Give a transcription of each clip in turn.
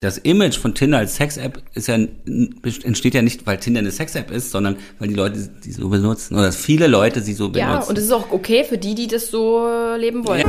Das Image von Tinder als Sex-App ist ja, entsteht ja nicht, weil Tinder eine Sex-App ist, sondern weil die Leute sie so benutzen oder dass viele Leute sie so benutzen. Ja, und es ist auch okay für die, die das so leben wollen. Ja.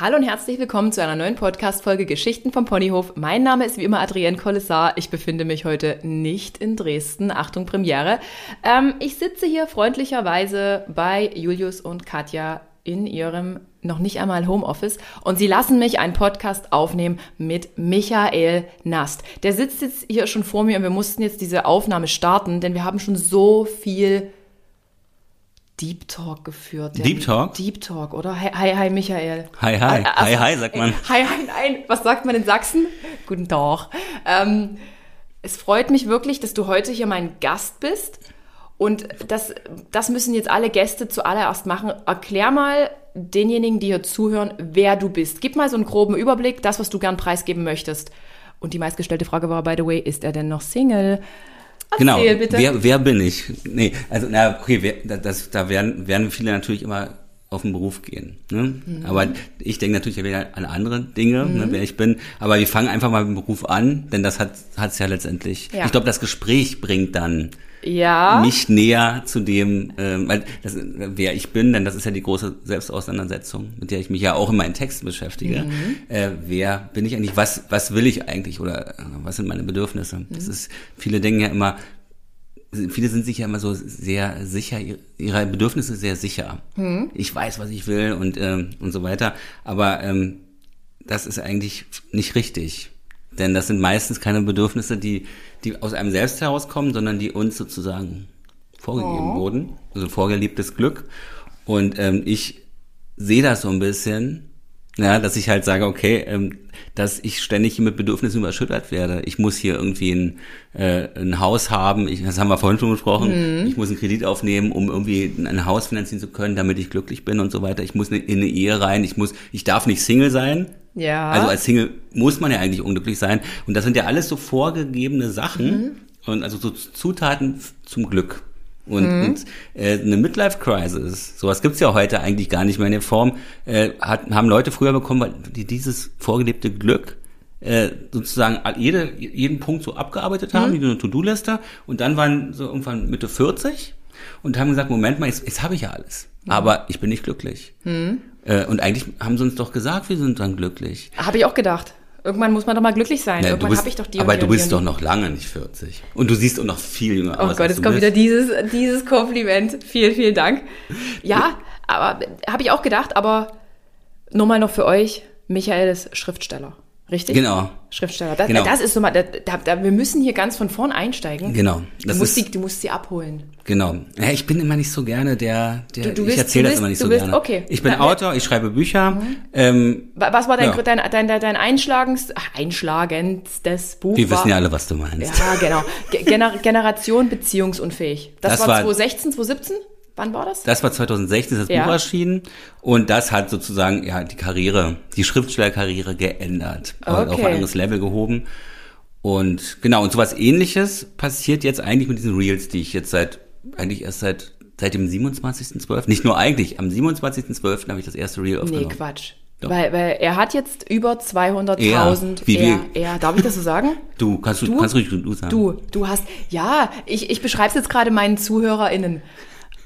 Hallo und herzlich willkommen zu einer neuen Podcast-Folge Geschichten vom Ponyhof. Mein Name ist wie immer Adrienne Collessar. Ich befinde mich heute nicht in Dresden. Achtung, Premiere. Ähm, ich sitze hier freundlicherweise bei Julius und Katja in ihrem noch nicht einmal Homeoffice und sie lassen mich einen Podcast aufnehmen mit Michael Nast. Der sitzt jetzt hier schon vor mir und wir mussten jetzt diese Aufnahme starten, denn wir haben schon so viel Deep Talk geführt. Deep Talk? Deep Talk, oder? Hi, hi, hi Michael. Hi, hi. Also, hi, hi, sagt man. Hi, hi, nein. Was sagt man in Sachsen? Guten Tag. Ähm, es freut mich wirklich, dass du heute hier mein Gast bist. Und das, das müssen jetzt alle Gäste zuallererst machen. Erklär mal denjenigen, die hier zuhören, wer du bist. Gib mal so einen groben Überblick, das, was du gern preisgeben möchtest. Und die meistgestellte Frage war, by the way, ist er denn noch Single? Erzähl, genau. Bitte. Wer, wer bin ich? Nee, also na okay, wer, das, da werden, werden viele natürlich immer auf den Beruf gehen. Ne? Mhm. Aber ich denke natürlich wieder an andere Dinge, ne, mhm. ne, wer ich bin. Aber wir fangen einfach mal mit dem Beruf an, denn das hat es ja letztendlich. Ja. Ich glaube, das Gespräch bringt dann ja. mich näher zu dem, ähm, weil das, wer ich bin, denn das ist ja die große Selbstauseinandersetzung, mit der ich mich ja auch in meinen Texten beschäftige. Mhm. Äh, wer bin ich eigentlich? Was was will ich eigentlich oder äh, was sind meine Bedürfnisse? Mhm. Das ist viele denken ja immer, viele sind sich ja immer so sehr sicher, ihre Bedürfnisse sehr sicher. Mhm. Ich weiß, was ich will und ähm, und so weiter. Aber ähm, das ist eigentlich nicht richtig. Denn das sind meistens keine Bedürfnisse, die, die aus einem selbst herauskommen, sondern die uns sozusagen vorgegeben oh. wurden. Also vorgeliebtes Glück. Und ähm, ich sehe das so ein bisschen, ja, dass ich halt sage, okay, ähm, dass ich ständig hier mit Bedürfnissen überschüttet werde. Ich muss hier irgendwie ein, äh, ein Haus haben, ich, das haben wir vorhin schon besprochen, mhm. ich muss einen Kredit aufnehmen, um irgendwie ein Haus finanzieren zu können, damit ich glücklich bin und so weiter. Ich muss in eine Ehe rein, ich muss, ich darf nicht Single sein, ja. Also als Single muss man ja eigentlich unglücklich sein. Und das sind ja alles so vorgegebene Sachen mhm. und also so Zutaten zum Glück. Und, mhm. und äh, eine Midlife-Crisis, sowas gibt's ja heute eigentlich gar nicht mehr in der Form, äh, hat, haben Leute früher bekommen, weil die dieses vorgelebte Glück äh, sozusagen jede, jeden Punkt so abgearbeitet haben, mhm. wie eine To-Do-Liste. Und dann waren so irgendwann Mitte 40 und haben gesagt, Moment mal, jetzt, jetzt habe ich ja alles. Mhm. Aber ich bin nicht glücklich. Mhm. Äh, und eigentlich haben sie uns doch gesagt, wir sind dann glücklich. Habe ich auch gedacht. Irgendwann muss man doch mal glücklich sein. Ja, Irgendwann habe ich doch die Aber du bist doch noch lange nicht 40. Und du siehst auch noch viel jünger oh aus. Oh Gott, es kommt bist. wieder dieses, dieses Kompliment. Vielen, vielen Dank. Ja, aber habe ich auch gedacht, aber nur mal noch für euch, Michael ist Schriftsteller. Richtig? Genau. Schriftsteller. Das, genau. das ist so mal, da, da, wir müssen hier ganz von vorn einsteigen. Genau. Das du, musst ist, die, du musst sie abholen. Genau. Ja, ich bin immer nicht so gerne der, der du, du ich erzähle das immer nicht so bist, gerne. Okay. Ich bin Na, Autor, ich schreibe Bücher. Mhm. Ähm, was war dein, ja. dein, dein, dein, dein einschlagens, einschlagendstes Buch? Wir war, wissen ja alle, was du meinst. Ja, genau. Gener Generation beziehungsunfähig. Das, das war 2016, 2017? Wann war das? Das war 2016, das ja. Buch erschienen. Und das hat sozusagen ja die Karriere, die Schriftstellerkarriere geändert. Okay. Auf ein anderes Level gehoben. Und genau, und sowas ähnliches passiert jetzt eigentlich mit diesen Reels, die ich jetzt seit, eigentlich erst seit, seit dem 27.12. Nicht nur eigentlich, am 27.12. habe ich das erste Reel aufgenommen. Nee, Quatsch. Doch. Weil, weil er hat jetzt über 200.000. Wie er, er, darf ich das so sagen? Du, kannst du, du kannst ruhig du sagen. Du, du hast, ja, ich, ich beschreibe es jetzt gerade meinen ZuhörerInnen.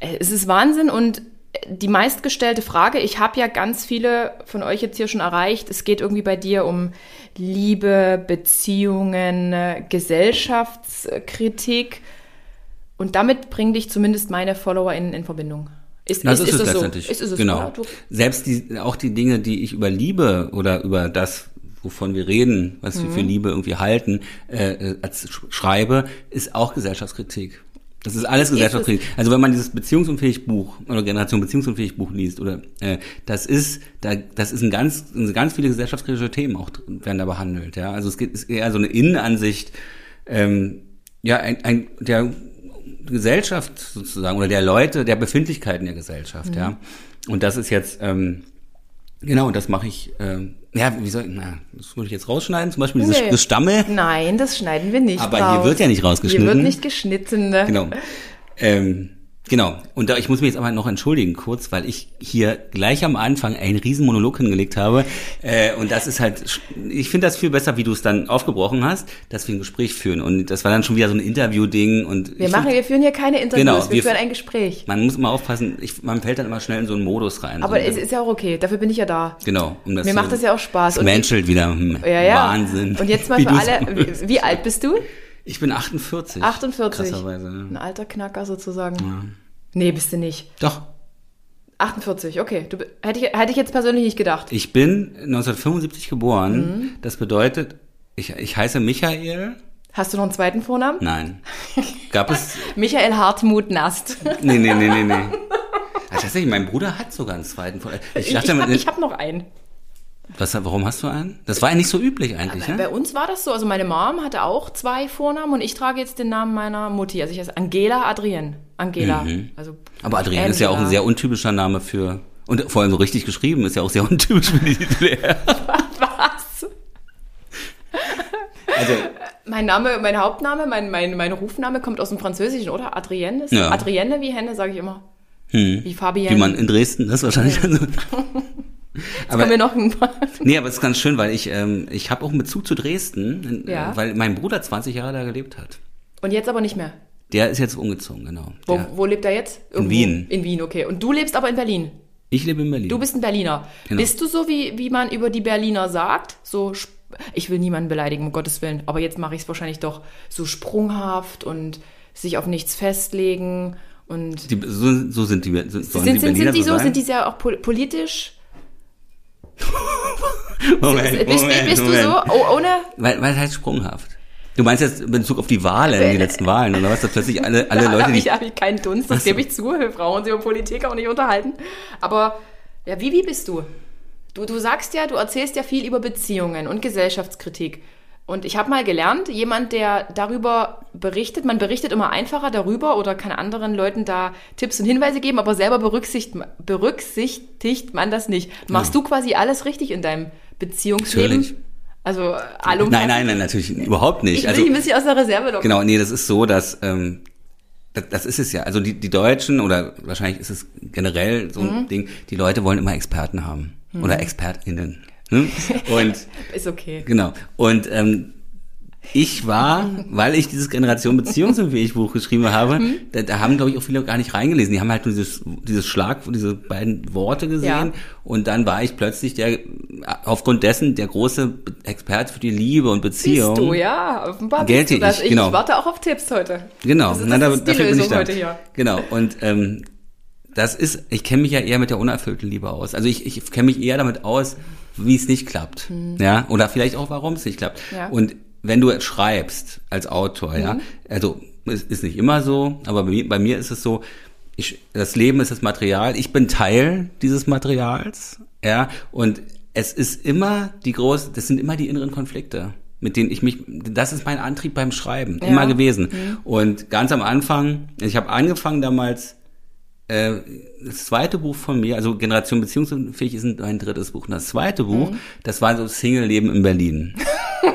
Äh, es ist Wahnsinn und die meistgestellte Frage, ich habe ja ganz viele von euch jetzt hier schon erreicht, es geht irgendwie bei dir um Liebe, Beziehungen, Gesellschaftskritik und damit bringen dich zumindest meine Follower in, in Verbindung. Ist, das ist, ist, ist es letztendlich. So? Ist, ist es genau. So, Selbst die, auch die Dinge, die ich über Liebe oder über das, wovon wir reden, was mhm. wir für Liebe irgendwie halten, äh, äh als schreibe, ist auch Gesellschaftskritik. Das ist alles gesellschaftskritik. Also wenn man dieses beziehungsunfähig Buch oder Generation beziehungsunfähig Buch liest oder äh, das ist da das ist ein ganz ganz viele gesellschaftskritische Themen auch werden da behandelt. Ja, also es geht ist eher so eine Innenansicht ähm, ja ein, ein der Gesellschaft sozusagen oder der Leute der Befindlichkeiten der Gesellschaft. Mhm. Ja, und das ist jetzt ähm, genau das mache ich. Ähm, ja, wie soll, na, das würde ich jetzt rausschneiden, zum Beispiel dieses nee. Gestammel. Nein, das schneiden wir nicht Aber raus. hier wird ja nicht rausgeschnitten. Hier wird nicht geschnitten. Ne? Genau. Ähm, Genau. Und da, ich muss mich jetzt aber noch entschuldigen kurz, weil ich hier gleich am Anfang einen riesen Monolog hingelegt habe. Äh, und das ist halt, ich finde das viel besser, wie du es dann aufgebrochen hast, dass wir ein Gespräch führen. Und das war dann schon wieder so ein Interview-Ding. Und Wir machen, find, wir führen hier keine Interviews, Genau, wir, wir- führen ein Gespräch. man muss immer aufpassen, ich, man fällt dann immer schnell in so einen Modus rein. Aber so, es ist ja auch okay, dafür bin ich ja da. Genau. Um das Mir so- macht das ja auch Spaß. Es Und- menschelt wieder. Hm, Ja, ja. Wahnsinn. Und jetzt mal für alle, wie, wie alt bist du? Ich bin 48. 48. Krasserweise. Ein Ja. alter Knacker sozusagen. Nee, bist du nicht. Doch. 48, okay. Du, hätte, ich, hätte ich jetzt persönlich nicht gedacht. Ich bin 1975 geboren. Mhm. Das bedeutet, ich, ich heiße Michael. Hast du noch einen zweiten Vornamen? Nein. Gab es. Michael Hartmut Nast. Nee, nee, nee, nee, nee. Tatsächlich, mein Bruder hat sogar einen zweiten Vornamen. Ich Ich, dachte, ich, hab, mit- ich hab noch einen. Was, warum hast du einen? Das war ja nicht so üblich eigentlich, Bei ne? uns war das so. Also meine Mom hatte auch zwei Vornamen und ich trage jetzt den Namen meiner Mutti. Also ich heiße Angela Adrien. Angela. Also Mhm. Aber Adrian ist ja auch ein Angela. sehr untypischer Name für. Und vor allem so richtig geschrieben ist ja auch sehr untypisch für die Titel. Was? Also, Mein Name, mein Hauptname, mein, mein, mein Rufname kommt aus dem Französischen, oder? Adrienne ist Ja. Adrienne wie Henne, sage ich immer. hm, Wie Fabienne. wie man in Dresden das wahrscheinlich dann so. Kommen wir noch ein Nee, aber es ist ganz schön, weil ich, ähm, ich habe auch einen Bezug zu Dresden, Ja. äh, weil mein Bruder 20 Jahre da gelebt hat. Und jetzt aber nicht mehr. Der ist jetzt umgezogen, genau. Wo, Der, wo lebt er jetzt? Irgendwo. Wien. In Wien, okay. Und du lebst aber in Berlin. ich lebe in Berlin. Du bist ein Berliner. Genau. Bist du so, wie, wie man über die Berliner sagt? So, ich will niemanden beleidigen, um Gottes Willen. Aber jetzt mache ich es wahrscheinlich doch so sprunghaft und sich auf nichts festlegen. Und die, so, so sind die, so, sind, die sind, Berliner sind die so, sein? sind die sehr auch pol- politisch? Moment, bist, Moment, bist du Moment. so, oh, ohne? Weil, weil heißt sprunghaft. Du meinst jetzt in Bezug auf die Wahlen, die letzten Wahlen, oder was? Dass plötzlich alle, alle da Leute, habe die... ich, hab ich keinen Dunst, das so. gebe ich zu. Wir brauchen uns über Politik auch nicht unterhalten. Aber ja, wie, wie bist du? du? Du sagst ja, du erzählst ja viel über Beziehungen und Gesellschaftskritik. Und ich habe mal gelernt, jemand, der darüber berichtet, man berichtet immer einfacher darüber oder kann anderen Leuten da Tipps und Hinweise geben, aber selber berücksichtigt, berücksichtigt man das nicht. Machst du quasi alles richtig in deinem Beziehungsleben? Natürlich. Also allumfassend? Nein, nein, nein, natürlich überhaupt nicht. Ich will Also, ein bisschen aus der Reserve locken. Genau, nee, das ist so, dass ähm, das, das ist es ja. Also die, die Deutschen oder wahrscheinlich ist es generell so Mhm. ein Ding, die Leute wollen immer Experten haben oder ExpertInnen. Ne? Und Ist okay. genau. Und ähm, ich war, weil ich dieses Generation Beziehungsunfähig Buch geschrieben habe, Mhm. da, da haben glaube ich auch viele gar nicht reingelesen. Die haben halt nur dieses, dieses Schlag, diese beiden Worte gesehen Ja. und dann war ich plötzlich der, aufgrund dessen der große Experte für die Liebe und Beziehung. Bist du, ja. Offenbar Gelte bist du das. ich, genau. Ich warte auch auf Tipps heute. Genau, Das ist- na, das da, ist die dafür bin ich da. heute hier. Genau, und ähm, das ist, ich kenne mich ja eher mit der unerfüllten Liebe aus. Also ich, ich kenne mich eher damit aus, wie es nicht klappt. Ja, oder vielleicht auch, warum es nicht klappt. Ja. Und wenn du schreibst als Autor, ja, Mhm. also es ist nicht immer so, aber bei mir, bei mir ist es so, ich, das Leben ist das Material, ich bin Teil dieses Materials, ja, und es ist immer die große, das sind immer die inneren Konflikte, mit denen ich mich, das ist mein Antrieb beim Schreiben, Ja. immer gewesen. Und ganz am Anfang, ich habe angefangen damals, das zweite Buch von mir, also Generation Beziehungsfähig ist mein drittes Buch. Und das zweite Buch, das war so Single-Leben in Berlin.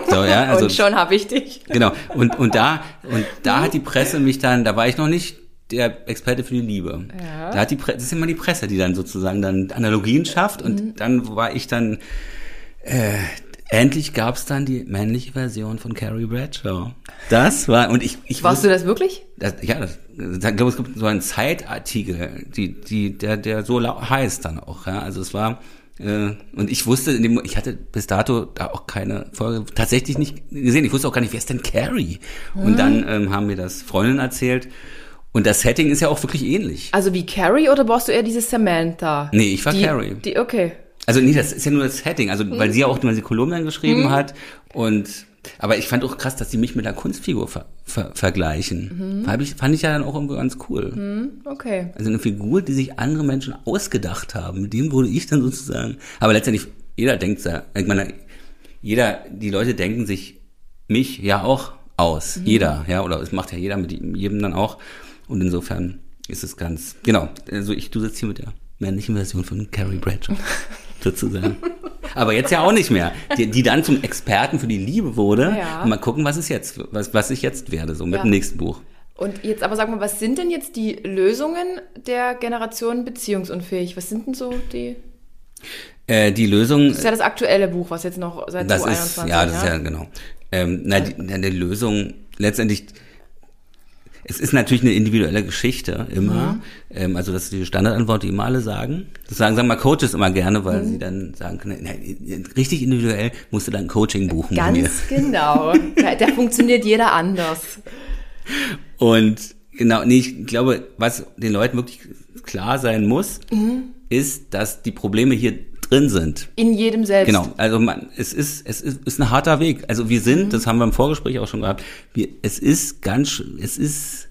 So, ja, also, und schon habe ich dich. Genau. Und, und da, und da hat die Presse mich dann, da war ich noch nicht der Experte für die Liebe. Ja. Da hat die Presse, das ist immer die Presse, die dann sozusagen dann Analogien schafft und dann war ich dann, äh, endlich gab's dann die männliche Version von Carrie Bradshaw. Das war, und ich, ich Warst wusste- du das wirklich? das, ja, das, ich glaube, es gibt so einen Zeitartikel, die, die, der, der so heißt dann auch, ja. Also es war, äh, und ich wusste, in dem, ich hatte bis dato da auch keine Folge tatsächlich nicht gesehen. Ich wusste auch gar nicht, wer ist denn Carrie? Und dann ähm, haben mir das Freundinnen erzählt. Und das Setting ist ja auch wirklich ähnlich. Also wie Carrie oder brauchst du eher diese Samantha? Nee, ich war die, Carrie. Die, okay. Also nee, das ist ja nur das Setting, also weil sie ja auch nur die Kolumnen geschrieben Mhm. hat und aber ich fand auch krass, dass sie mich mit einer Kunstfigur ver, ver, vergleichen. Mhm. Ich, fand ich ja dann auch irgendwie ganz cool. Okay. Also eine Figur, die sich andere Menschen ausgedacht haben. Mit dem wurde ich dann sozusagen. Aber letztendlich, jeder denkt ja, ich meine, jeder, die Leute denken sich mich ja auch aus. Jeder, ja, oder es macht ja jeder mit jedem dann auch. Und insofern ist es ganz, genau. Also ich, du sitzt hier mit der männlichen Version von Carrie Bradshaw, sozusagen. Aber jetzt ja auch nicht mehr. Die, die dann zum Experten für die Liebe wurde. Ja. Und mal gucken, was es jetzt, was, was ich jetzt werde, so mit Ja. dem nächsten Buch. Und jetzt aber sag mal, was sind denn jetzt die Lösungen der Generation beziehungsunfähig? Was sind denn so die? Äh, die Lösung. Das ist ja das aktuelle Buch, was jetzt noch seit das 2021 ist, ja, das ist ja genau. Ähm, na, die, na, die Lösung letztendlich es ist natürlich eine individuelle Geschichte immer. Mhm. Ähm, also das ist die Standardantwort, die immer alle sagen. Das sagen, sagen mal Coaches immer gerne, weil mhm. sie dann sagen können, nein, richtig individuell musst du dann Coaching buchen. Ganz genau. der, der funktioniert jeder anders. Und genau, nee, ich glaube, was den Leuten wirklich klar sein muss, mhm. ist, dass die Probleme hier drin sind. In jedem selbst. Genau, also man, es ist, es ist, ist ein harter Weg. Also wir sind, mhm. das haben wir im Vorgespräch auch schon gehabt, wir, es ist ganz, es ist,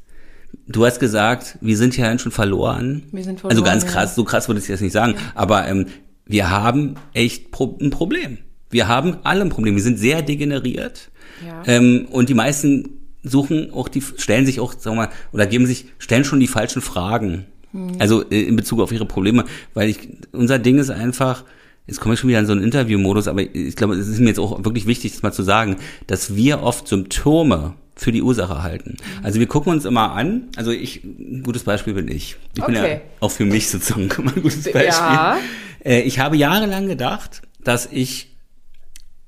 du hast gesagt, wir sind ja schon verloren. Wir sind verloren. Also ganz krass, ja. so krass würde ich jetzt nicht sagen, ja. aber ähm, wir haben echt Pro ein Problem. Wir haben alle ein Problem. Wir sind sehr degeneriert. Ja. Ähm, und die meisten suchen auch die, stellen sich auch, sagen wir mal, oder geben sich, stellen schon die falschen Fragen. Mhm. Also äh, in Bezug auf ihre Probleme, weil ich, unser Ding ist einfach, jetzt komme ich schon wieder in so einen Interviewmodus, aber ich glaube, es ist mir jetzt auch wirklich wichtig, das mal zu sagen, dass wir oft Symptome für die Ursache halten. Mhm. Also wir gucken uns immer an, also ich, ein gutes Beispiel bin ich. Ich okay. bin ja auch für mich sozusagen ein gutes Beispiel. Ja. Äh, ich habe jahrelang gedacht, dass ich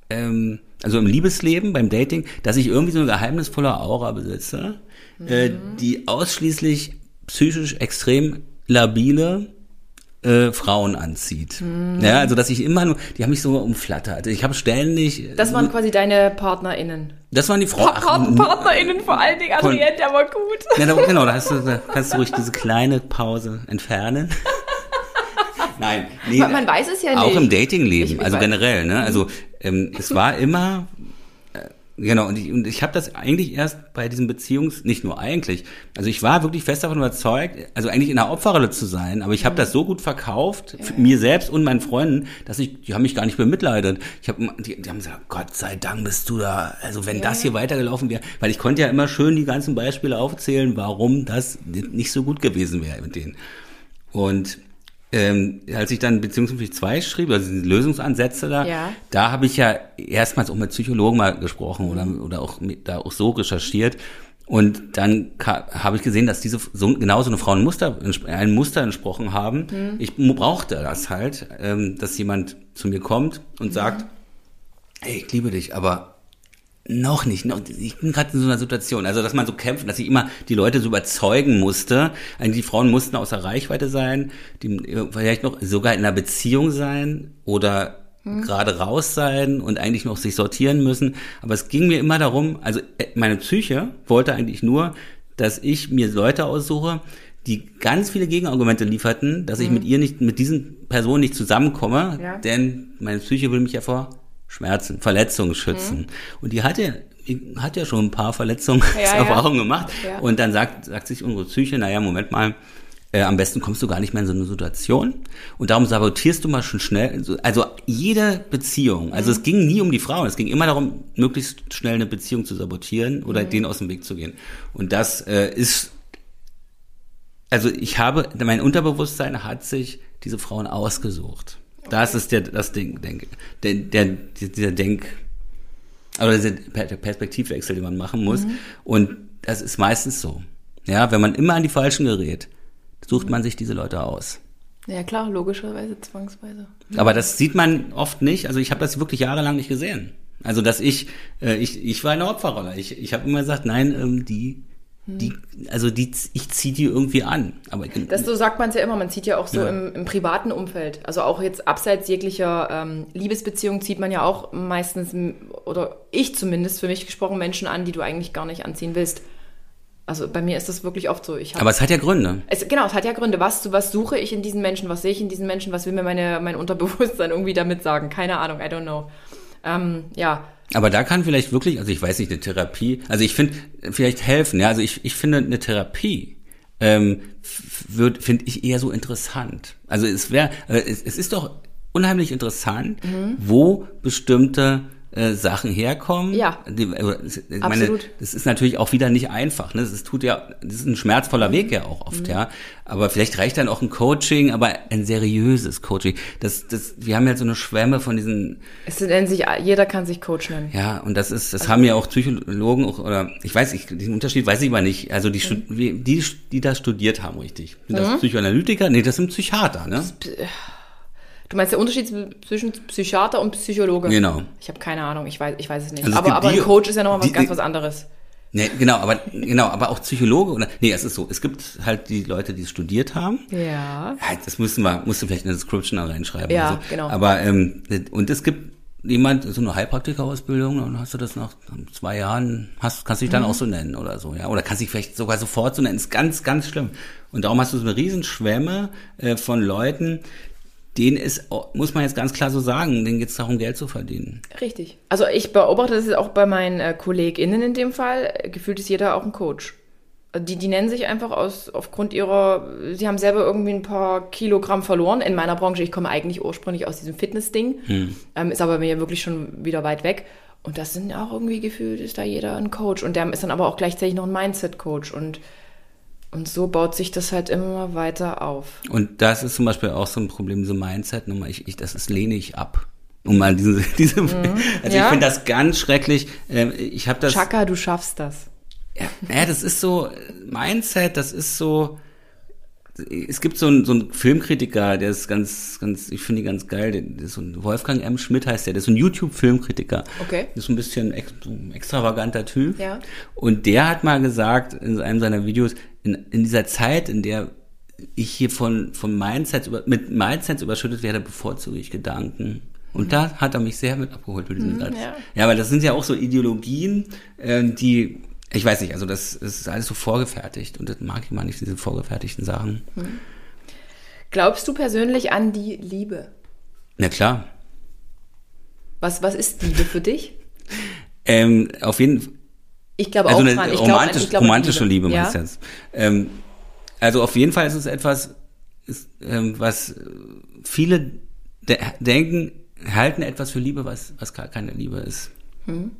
ähm, also im Liebesleben, beim Dating, dass ich irgendwie so eine geheimnisvolle Aura besitze, mhm. äh, die ausschließlich psychisch extrem labile äh, Frauen anzieht. Mhm. Ja, also dass ich immer nur, die haben mich so umflattert. Ich habe ständig. Das waren quasi deine PartnerInnen. Das waren die Frauen. Pa PartnerInnen vor allen Dingen, Adrienne, der war gut. Ja, da, genau, da, du, da kannst du ruhig diese kleine Pause entfernen. Nein, nee, man, man, weiß es ja nicht. Auch im Datingleben, also generell. Ne? Also ähm, es war immer Genau, und ich, und ich habe das eigentlich erst bei diesen Beziehungs, nicht nur eigentlich, also ich war wirklich fest davon überzeugt, also eigentlich in der Opferrolle zu sein, aber ich habe mhm. das so gut verkauft, ja. mir selbst und meinen Freunden, dass ich, die haben mich gar nicht bemitleidet. Ich habe, die, die haben gesagt, Gott sei Dank bist du da, also wenn ja. das hier weitergelaufen wäre, weil ich konnte ja immer schön die ganzen Beispiele aufzählen, warum das nicht so gut gewesen wäre mit denen. Und ähm, als ich dann Beziehungsmäßig 2 schrieb, also die Lösungsansätze da, ja. da habe ich ja erstmals auch mit Psychologen mal gesprochen oder, oder auch mit, da auch so recherchiert. Und dann habe ich gesehen, dass diese so, genau so eine Frau ein Muster, ein Muster entsprochen haben. Mhm. Ich brauchte das halt, ähm, dass jemand zu mir kommt und mhm. sagt, hey, ich liebe dich, aber noch nicht. Noch, ich bin gerade in so einer Situation, also dass man so kämpft, dass ich immer die Leute so überzeugen musste. Eigentlich die Frauen mussten außer Reichweite sein, die vielleicht noch sogar in einer Beziehung sein oder hm. gerade raus sein und eigentlich noch sich sortieren müssen. Aber es ging mir immer darum, also äh, meine Psyche wollte eigentlich nur, dass ich mir Leute aussuche, die ganz viele Gegenargumente lieferten, dass ich hm. mit ihr nicht, mit diesen Personen nicht zusammenkomme, ja. denn meine Psyche will mich ja vor Schmerzen, Verletzungen schützen. Mhm. Und die hat ja, hat ja schon ein paar Verletzungserfahrungen ja, ja. gemacht. Ja. Und dann sagt, sagt sich unsere Psyche, naja, Moment mal, äh, am besten kommst du gar nicht mehr in so eine Situation. Und darum sabotierst du mal schon schnell, also jede Beziehung, also mhm. es ging nie um die Frauen, es ging immer darum, möglichst schnell eine Beziehung zu sabotieren oder mhm. denen aus dem Weg zu gehen. Und das äh, ist, also ich habe, mein Unterbewusstsein hat sich diese Frauen ausgesucht. Das ist der, das Ding, denke, der, der, dieser Denk, oder dieser Perspektivwechsel, den man machen muss. Mhm. Und das ist meistens so. Ja, wenn man immer an die Falschen gerät, sucht man sich diese Leute aus. Ja klar, logischerweise, zwangsweise. Aber das sieht man oft nicht. Also ich habe das wirklich jahrelang nicht gesehen. Also dass ich, äh, ich, ich war in der Opferrolle. Ich, ich habe immer gesagt, nein, ähm, die die, also die, ich ziehe die irgendwie an. Aber das so sagt man es ja immer. Man zieht ja auch so ja. Im, im, privaten Umfeld. Also auch jetzt abseits jeglicher ähm, Liebesbeziehung zieht man ja auch meistens oder ich zumindest für mich gesprochen Menschen an, die du eigentlich gar nicht anziehen willst. Also bei mir ist das wirklich oft so. Hab, Aber es hat ja Gründe. Es, genau, es hat ja Gründe. Was, was suche ich in diesen Menschen? Was sehe ich in diesen Menschen? Was will mir meine, mein Unterbewusstsein irgendwie damit sagen? Keine Ahnung, I don't know. Ähm, ja, aber da kann vielleicht wirklich, also ich weiß nicht, eine Therapie, also ich finde, vielleicht helfen, ja, also ich, ich finde eine Therapie ähm, wird, finde ich eher so interessant. Also es wäre, äh, es, es ist doch unheimlich interessant, mhm. wo bestimmte äh, Sachen herkommen. Ja. Die, äh, ich meine, Absolut. das ist natürlich auch wieder nicht einfach. Ne? Das ist, tut ja, das ist ein schmerzvoller Weg ja auch oft, ja. Aber vielleicht reicht dann auch ein Coaching, aber ein seriöses Coaching. Das, das, wir haben ja so eine Schwemme von diesen, Es nennen sich, jeder kann sich Coach nennen. ja, und das ist, das haben ja auch Psychologen auch, oder ich weiß, ich, den Unterschied weiß ich aber nicht. Also die, Stu- wie- die, die das studiert haben, richtig. Sind das Psychoanalytiker? Nee, das sind Psychiater, ne? Du meinst der Unterschied zwischen Psychiater und Psychologe? Genau. Ich habe keine Ahnung, ich weiß, ich weiß es nicht. Also es aber aber die- ein Coach ist ja nochmal was die- ganz was anderes. Nee, genau, aber genau, aber auch Psychologe oder nee, es ist so, es gibt halt die Leute, die es studiert haben. Ja. Das müssen wir, musst du vielleicht in der Description da reinschreiben. Ja, so. genau. Aber ähm, und es gibt jemand, so eine Heilpraktiker-Ausbildung, dann hast du das nach zwei Jahren, hast, kannst du dich dann Mhm. auch so nennen oder so, ja. Oder kannst dich vielleicht sogar sofort so nennen. ist ganz, ganz schlimm. Und darum hast du so eine Riesenschwemme äh, von Leuten, denen ist, muss man jetzt ganz klar so sagen, denen geht es darum, Geld zu verdienen. Richtig. Also ich beobachte das jetzt auch bei meinen äh, KollegInnen in dem Fall. Gefühlt ist jeder auch ein Coach. Die, die nennen sich einfach aus, aufgrund ihrer, sie haben selber irgendwie ein paar Kilogramm verloren. In meiner Branche, ich komme eigentlich ursprünglich aus diesem Fitness-Ding, ähm, ist aber mir wirklich schon wieder weit weg. Und das sind auch irgendwie gefühlt, ist da jeder ein Coach. Und der ist dann aber auch gleichzeitig noch ein Mindset-Coach. Und, und so baut sich das halt immer weiter auf. Und das ist zum Beispiel auch so ein Problem, diese Mindset-Nummer. Ich, ich, das ist, lehne ich ab. Um mal diese, diese, also ich Ja. finde das ganz schrecklich. Ähm, Ich habe das. Chaka, du schaffst das. Ja, ja, das ist so, Mindset, das ist so, es gibt so einen, so einen Filmkritiker, der ist ganz, ganz, ich finde ihn ganz geil, der, der ist so ein Wolfgang M. Schmidt heißt der, der ist so ein YouTube-Filmkritiker. Okay. Das ist so ein bisschen ex, so ein extravaganter Typ. Ja. Und der hat mal gesagt in einem seiner Videos, in, in dieser Zeit, in der ich hier von, von Mindsets über, mit Mindsets überschüttet werde, bevorzuge ich Gedanken. Und da hat er mich sehr mit abgeholt mit diesem Satz. Mhm. ja. Ja, weil das sind ja auch so Ideologien, äh, die, ich weiß nicht, also das, das ist alles so vorgefertigt und das mag ich mal nicht, diese vorgefertigten Sachen. Glaubst du persönlich an die Liebe? Na klar. Was, was ist Liebe für dich? Ähm, auf jeden Fall. Ich glaube Also auch eine dran. Ich romantisch, ich glaube an romantische Liebe, ja? meinst du jetzt? Ähm, also auf jeden Fall ist es etwas, ist, ähm, was viele de denken, halten etwas für Liebe, was, was gar keine Liebe ist. Hm.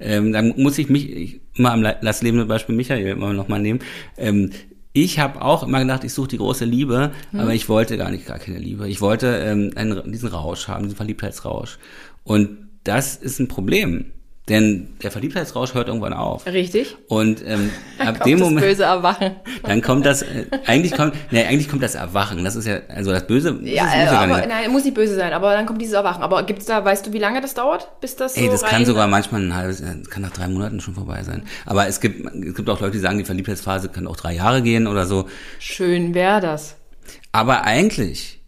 Ähm, dann muss ich mich ich, immer am Lass lebende Beispiel Michael immer noch mal nehmen. Ähm, ich habe auch immer gedacht, ich suche die große Liebe, Hm. aber ich wollte gar nicht gar keine Liebe. Ich wollte ähm, einen, diesen Rausch haben, diesen Verliebtheitsrausch. Und das ist ein Problem, denn der Verliebtheitsrausch hört irgendwann auf. Richtig. Und ähm, ab Kommt dem das Moment, böse Erwachen. dann kommt das, äh, eigentlich kommt, nee, eigentlich kommt das Erwachen. Das ist ja, also das Böse, das Ja, äh, muss ja gar aber, nicht. nein, muss nicht böse sein, aber dann kommt dieses Erwachen. Aber gibt's da, weißt du, wie lange das dauert, bis das so Ey, das kann sogar manchmal ein halbes, äh, kann nach drei Monaten schon vorbei sein. Aber es gibt, es gibt auch Leute, die sagen, die Verliebtheitsphase kann auch drei Jahre gehen oder so. Schön wäre das. Aber eigentlich,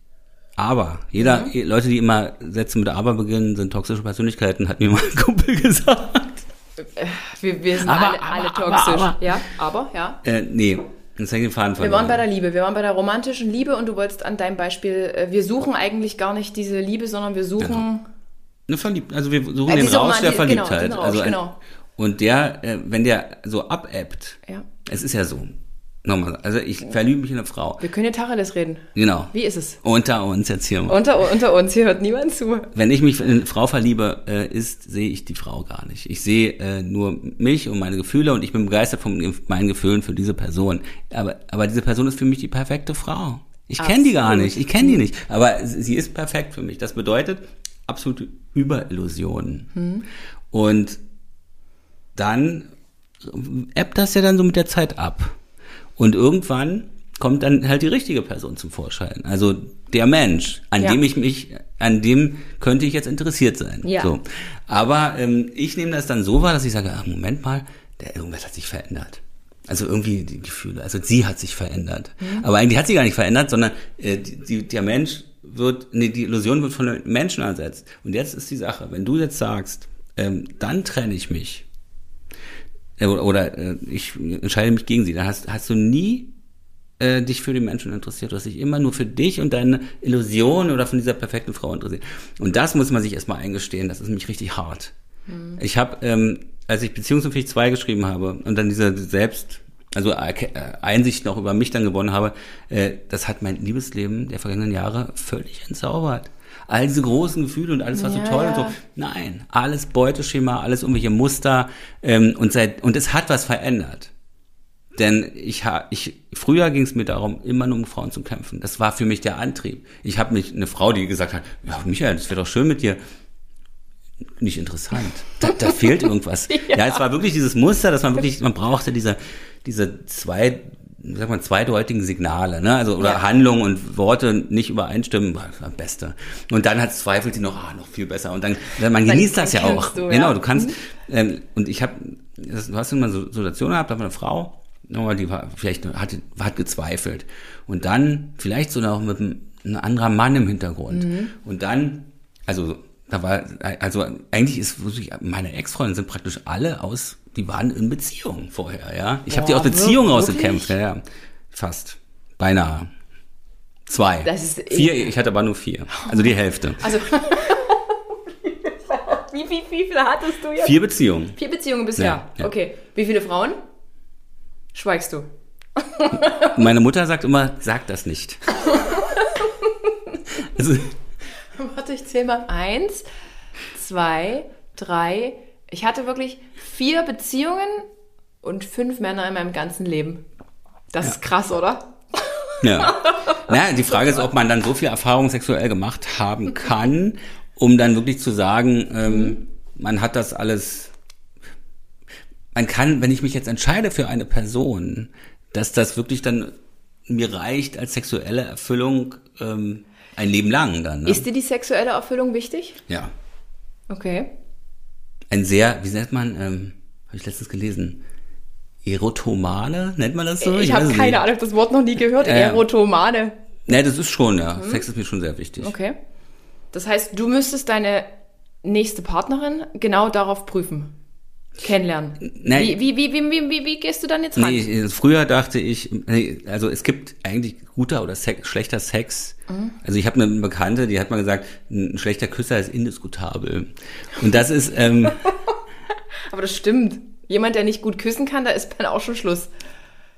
aber, jeder, Mhm. Leute, die immer Sätze mit aber beginnen, sind toxische Persönlichkeiten, hat mir mal ein Kumpel gesagt. Wir, wir sind Aber, alle, aber, alle aber, toxisch. aber. Ja, aber, ja. Äh, nee, jetzt hab ich den Faden Wir verloren. waren bei der Liebe, wir waren bei der romantischen Liebe und du wolltest an deinem Beispiel, äh, wir suchen eigentlich gar nicht diese Liebe, sondern wir suchen, Genau. Eine Verliebt, also wir suchen Äh, den Rausch der genau, Verliebtheit. den Rausch, also ein, genau. Und der, äh, wenn der so abebbt, ja. es ist ja so, nochmal, also ich verliebe mich in eine Frau, Wir können ja Tacheles reden. genau, Wie ist es? unter uns jetzt hier mal. Unter, unter uns, hier hört niemand zu. Wenn ich mich in eine Frau verliebe, äh, ist, sehe ich die Frau gar nicht. Ich sehe äh, nur mich und meine Gefühle und ich bin begeistert von meinen Gefühlen für diese Person. Aber, aber diese Person ist für mich die perfekte Frau. Ich kenne die gar nicht, ich kenne die nicht. Aber sie ist perfekt für mich. Das bedeutet absolute Überillusionen. Und dann ebbt das ja dann so mit der Zeit ab. Und irgendwann kommt dann halt die richtige Person zum Vorschein. Also der Mensch, an Ja. dem ich mich, an dem könnte ich jetzt interessiert sein. Ja. So. Aber ähm, ich nehme das dann so wahr, dass ich sage, ach, Moment mal, der, irgendwas hat sich verändert. Also irgendwie die Gefühle, also sie hat sich verändert. Aber eigentlich hat sie gar nicht verändert, sondern äh, die, die, der Mensch wird, nee, die Illusion wird von den Menschen ersetzt. Und jetzt ist die Sache, wenn du jetzt sagst, ähm, dann trenne ich mich, oder, oder äh, ich entscheide mich gegen sie, dann hast, hast du nie äh, dich für den Menschen interessiert. Du hast dich immer nur für dich und deine Illusion oder von dieser perfekten Frau interessiert. Und das muss man sich erstmal eingestehen, das ist nämlich richtig hart. Ich habe, ähm, als ich Beziehungsunfähig 2 geschrieben habe und dann diese Selbst, also äh, Einsicht noch über mich dann gewonnen habe, äh, das hat mein Liebesleben der vergangenen Jahre völlig entzaubert. All diese großen Gefühle und alles war Ja, so toll ja. und so. Nein, alles Beuteschema, alles irgendwelche Muster ähm, und seit und es hat was verändert. Denn ich ha, ich früher ging es mir darum, immer nur um Frauen zu kämpfen. Das war für mich der Antrieb. Ich habe mich eine Frau, die gesagt hat, ja Michael, das wäre doch schön mit dir. Nicht interessant. Da, da fehlt irgendwas. ja. Ja. es war wirklich dieses Muster, dass man wirklich, man brauchte diese diese zwei wie sagt man, zweideutigen Signale, ne? Also oder Ja. Handlungen und Worte nicht übereinstimmen, war das Beste. Und dann hat zweifelt sie noch, ah, noch viel besser. Und dann, man Dann genießt das ja auch. du, genau, ja. du kannst. Ähm, und ich habe, du hast immer so Situationen gehabt, da war eine Frau, aber die war vielleicht hat, hat gezweifelt. Und dann vielleicht so noch mit einem, ein anderer Mann im Hintergrund. Mhm. Und dann, also da war, also eigentlich ist wirklich, meine Ex-Freunde sind praktisch alle aus, die waren in Beziehungen vorher, ja. Ich habe die aus Beziehungen wirklich? rausgekämpft, ja, ja. Fast. Beinahe. Zwei. Das ist eh- vier, ich hatte aber nur vier. Also die Hälfte. Also. wie, wie, wie viele hattest du jetzt? Vier Beziehungen. Vier Beziehungen bisher. Ja, ja. Okay. Wie viele Frauen? Schweigst du? Meine Mutter sagt immer, sag das nicht. Also, Warte, ich zähle mal. Eins, zwei, drei. Ich hatte wirklich vier Beziehungen und fünf Männer in meinem ganzen Leben. Das ist krass, oder? ja. Naja, die Frage ist, ob man dann so viel Erfahrung sexuell gemacht haben kann, um dann wirklich zu sagen, ähm, man hat das alles. Man kann, wenn ich mich jetzt entscheide für eine Person, dass das wirklich dann mir reicht als sexuelle Erfüllung ähm, ein Leben lang dann. Ne? Ist dir die sexuelle Erfüllung wichtig? ja. Okay. Ein sehr, wie nennt man, ähm, habe ich letztens gelesen, Erotomane, nennt man das so? ich weiß habe keine. Ahnung, das Wort noch nie gehört. Äh, Erotomane. Nee, das ist schon, ja. Sex ist mir schon sehr wichtig. Okay. Das heißt, du müsstest deine nächste Partnerin genau darauf prüfen. Kennenlernen. Nein. Wie, wie, wie, wie, wie, wie, wie gehst du dann jetzt ran? Nee, früher dachte ich, nee, also es gibt eigentlich guter oder Sex, schlechter Sex. Mhm. Also ich habe eine Bekannte, die hat mal gesagt, ein schlechter Küsser ist indiskutabel. Und das ist, ähm, Aber das stimmt. Jemand, der nicht gut küssen kann, da ist dann auch schon Schluss.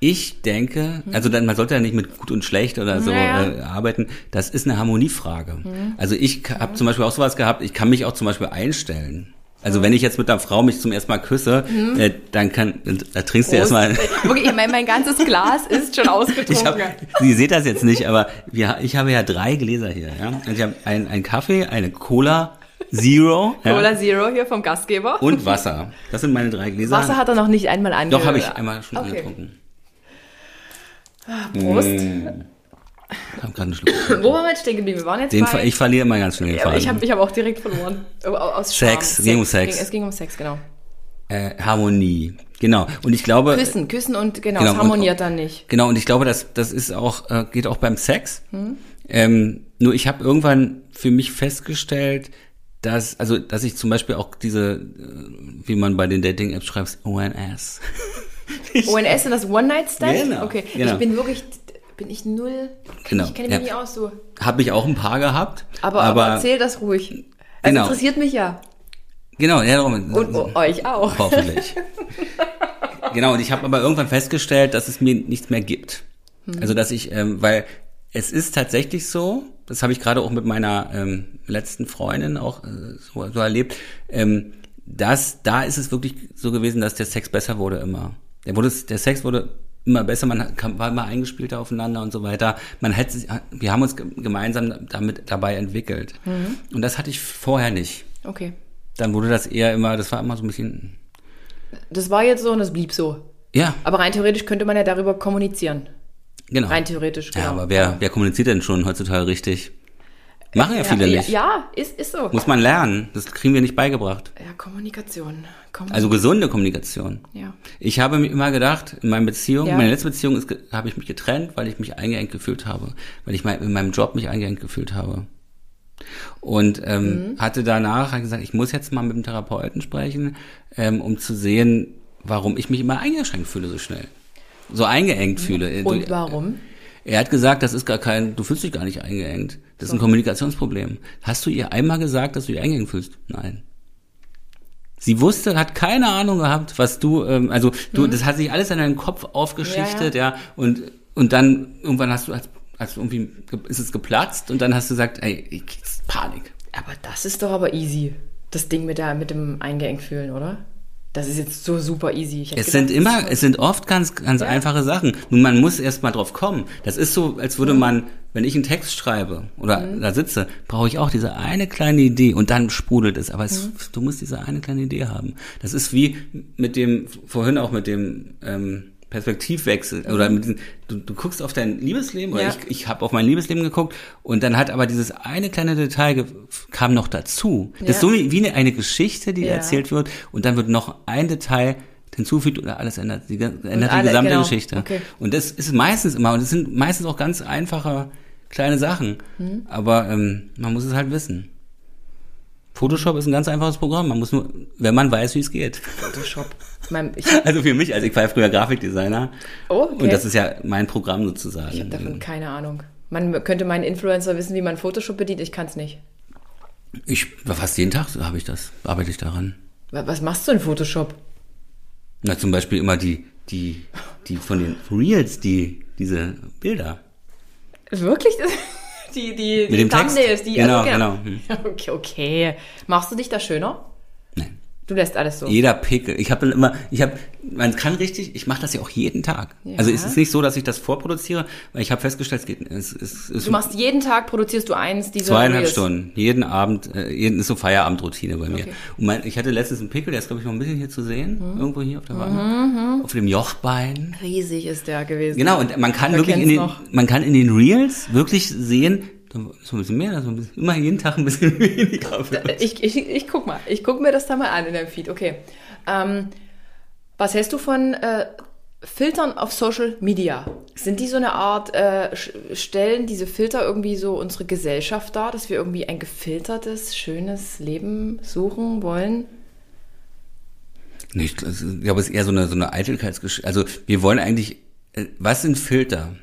ich denke, also dann, man sollte ja nicht mit gut und schlecht oder so Naja. äh, arbeiten. Das ist eine Harmoniefrage. Also ich habe zum Beispiel auch sowas gehabt, ich kann mich auch zum Beispiel einstellen. Also wenn ich jetzt mit einer Frau mich zum ersten Mal küsse, äh, dann kann, da trinkst du erstmal. Prost. Wirklich, mein, mein ganzes Glas ist schon ausgetrunken. Ich hab, Sie seht das jetzt nicht, aber wir, ich habe ja drei Gläser hier. Ja? Also ich habe einen, einen Kaffee, eine Cola Zero ja? Cola Zero hier vom Gastgeber. und Wasser. Das sind meine drei Gläser. Wasser hat er noch nicht einmal angehört. Doch, habe ich einmal schon Okay. angetrunken. Prost. Ich habe gerade einen Schluck. Wo waren wir jetzt stehen geblieben? Wir waren jetzt Den, bei... ich verliere immer ganz schnell den aber ich Faden. habe ich hab auch direkt verloren. Aus Scham. Sex, es ging um Sex. Es ging um Sex, genau. Äh, Harmonie. Genau. Und ich glaube, Küssen, küssen und genau, Genau, es und- harmoniert dann nicht. Genau, und ich glaube, das, das ist auch, äh, geht auch beim Sex. Hm. Ähm, nur ich habe irgendwann für mich festgestellt, dass, also, dass ich zum Beispiel auch diese, äh, wie man bei den Dating-Apps schreibt, ONS. ONS sind das One-Night-Stand? Genau, Okay, genau. ich bin wirklich, bin ich null, Genau, ich kenne mich ja. nicht aus, du. Habe ich auch ein paar gehabt. Aber, aber, erzähl das ruhig. Es Genau. interessiert mich ja. Genau, ja, darum. Und oh, euch auch. Hoffentlich. genau, und ich habe aber irgendwann festgestellt, dass es mir nichts mehr gibt. Hm. Also dass ich, ähm, weil es ist tatsächlich so, das habe ich gerade auch mit meiner ähm, letzten Freundin auch äh, so, so erlebt, ähm, dass da ist es wirklich so gewesen, dass der Sex besser wurde immer. Der, wurde, der Sex wurde immer besser, man war immer eingespielter aufeinander und so weiter. Man hätte, sich- wir haben uns ge- gemeinsam damit dabei entwickelt. Mhm. Und das hatte ich vorher nicht. Okay. Dann wurde das eher immer, das war immer so ein bisschen, Das war jetzt so und das blieb so. ja, Aber rein theoretisch könnte man ja darüber kommunizieren. genau. Rein theoretisch, genau. Ja, aber wer, wer kommuniziert denn schon heutzutage richtig? Machen ja viele ja, nicht. Ja, ist, ist so. Muss man lernen. Das kriegen wir nicht beigebracht. Ja, Kommunikation. Kommunikation. Also gesunde Kommunikation. ja. Ich habe mir immer gedacht, in meiner Beziehung, Ja. meine letzte Beziehung ist, habe ich mich getrennt, weil ich mich eingeengt gefühlt habe. Weil ich mein, in meinem Job mich eingeengt gefühlt habe. Und ähm, Mhm. hatte danach gesagt, ich muss jetzt mal mit dem Therapeuten sprechen, ähm, um zu sehen, warum ich mich immer eingeschränkt fühle so schnell. So eingeengt fühle. Mhm. Und Du- warum? Er hat gesagt, das ist gar kein, du fühlst dich gar nicht eingeengt. Das ist ein Kommunikationsproblem. Hast du ihr einmal gesagt, dass du dich eingeengt fühlst? Nein. Sie wusste, hat keine Ahnung gehabt, was du, ähm, also du, das hat sich alles in deinem Kopf aufgeschichtet, ja, und und dann irgendwann hast du als, als irgendwie ge- ist es geplatzt und dann hast du gesagt, ey, ich Panik. Aber das ist doch aber easy. Das Ding mit, der, mit dem eingeengt fühlen, oder? Das ist jetzt so super easy. es gedacht, sind immer, es sind oft ganz, ganz ja. einfache Sachen. Nun, man muss erst mal drauf kommen. Das ist so, als würde mhm. man, wenn ich einen Text schreibe oder mhm. da sitze, brauche ich auch diese eine kleine Idee und dann sprudelt es. Aber es, mhm. du musst diese eine kleine Idee haben. Das ist wie mit dem, vorhin auch mit dem, ähm, Perspektivwechsel oder diesen, du, du guckst auf dein Liebesleben oder ja. ich, ich habe auf mein Liebesleben geguckt und dann hat aber dieses eine kleine Detail kam noch dazu. Das ja. ist so wie eine, eine Geschichte, die ja. erzählt wird und dann wird noch ein Detail hinzufügt oder alles ändert, die, ändert alle, die gesamte genau. Geschichte. Okay. Und das ist meistens immer und das sind meistens auch ganz einfache kleine Sachen, mhm. aber ähm, man muss es halt wissen. Photoshop ist ein ganz einfaches Programm. Man muss nur, wenn man weiß, wie es geht. Photoshop. also für mich, also ich war ja früher Grafikdesigner. Oh, okay. Und das ist ja mein Programm sozusagen. Ich habe davon keine Ahnung. Man könnte meinen Influencer wissen, wie man Photoshop bedient. Ich kann es nicht. Ich fast jeden Tag habe ich das, arbeite ich daran. Was machst du in Photoshop? Na, zum Beispiel immer die, die, die von den Reels, die, diese Bilder. Wirklich? die, die, Mit dem Thumbnails, die genau, okay. genau. Hm. Okay, okay. Machst du dich da schöner? Du lässt alles so. Jeder Pickel. Ich habe immer, ich habe, man kann richtig, ich mache das ja auch jeden Tag. Ja. Also es ist nicht so, dass ich das vorproduziere, weil ich habe festgestellt, es geht. Es, es, es du machst jeden Tag, produzierst du eins dieser Zweieinhalb Reels. Stunden, jeden Abend, äh, jeden, ist so Feierabendroutine bei mir. Okay. Und mein, ich hatte letztens einen Pickel, der ist glaube ich noch ein bisschen hier zu sehen, mhm. irgendwo hier auf der Wange, mhm. auf dem Jochbein. Riesig ist der gewesen. Genau und man kann wirklich in den, man kann in den Reels wirklich sehen, so ein bisschen mehr, so ein bisschen, immer jeden Tag ein bisschen weniger. Ich, ich, ich guck mal, ich guck mir das da mal an in deinem Feed. Okay. Ähm, was hältst du von äh, Filtern auf Social Media? Sind die so eine Art, äh, stellen diese Filter irgendwie so unsere Gesellschaft dar, dass wir irgendwie ein gefiltertes, schönes Leben suchen wollen? Nicht, ich glaube, es ist eher so eine, so eine Eitelkeitsgeschichte. Also wir wollen eigentlich, äh, was sind Filter?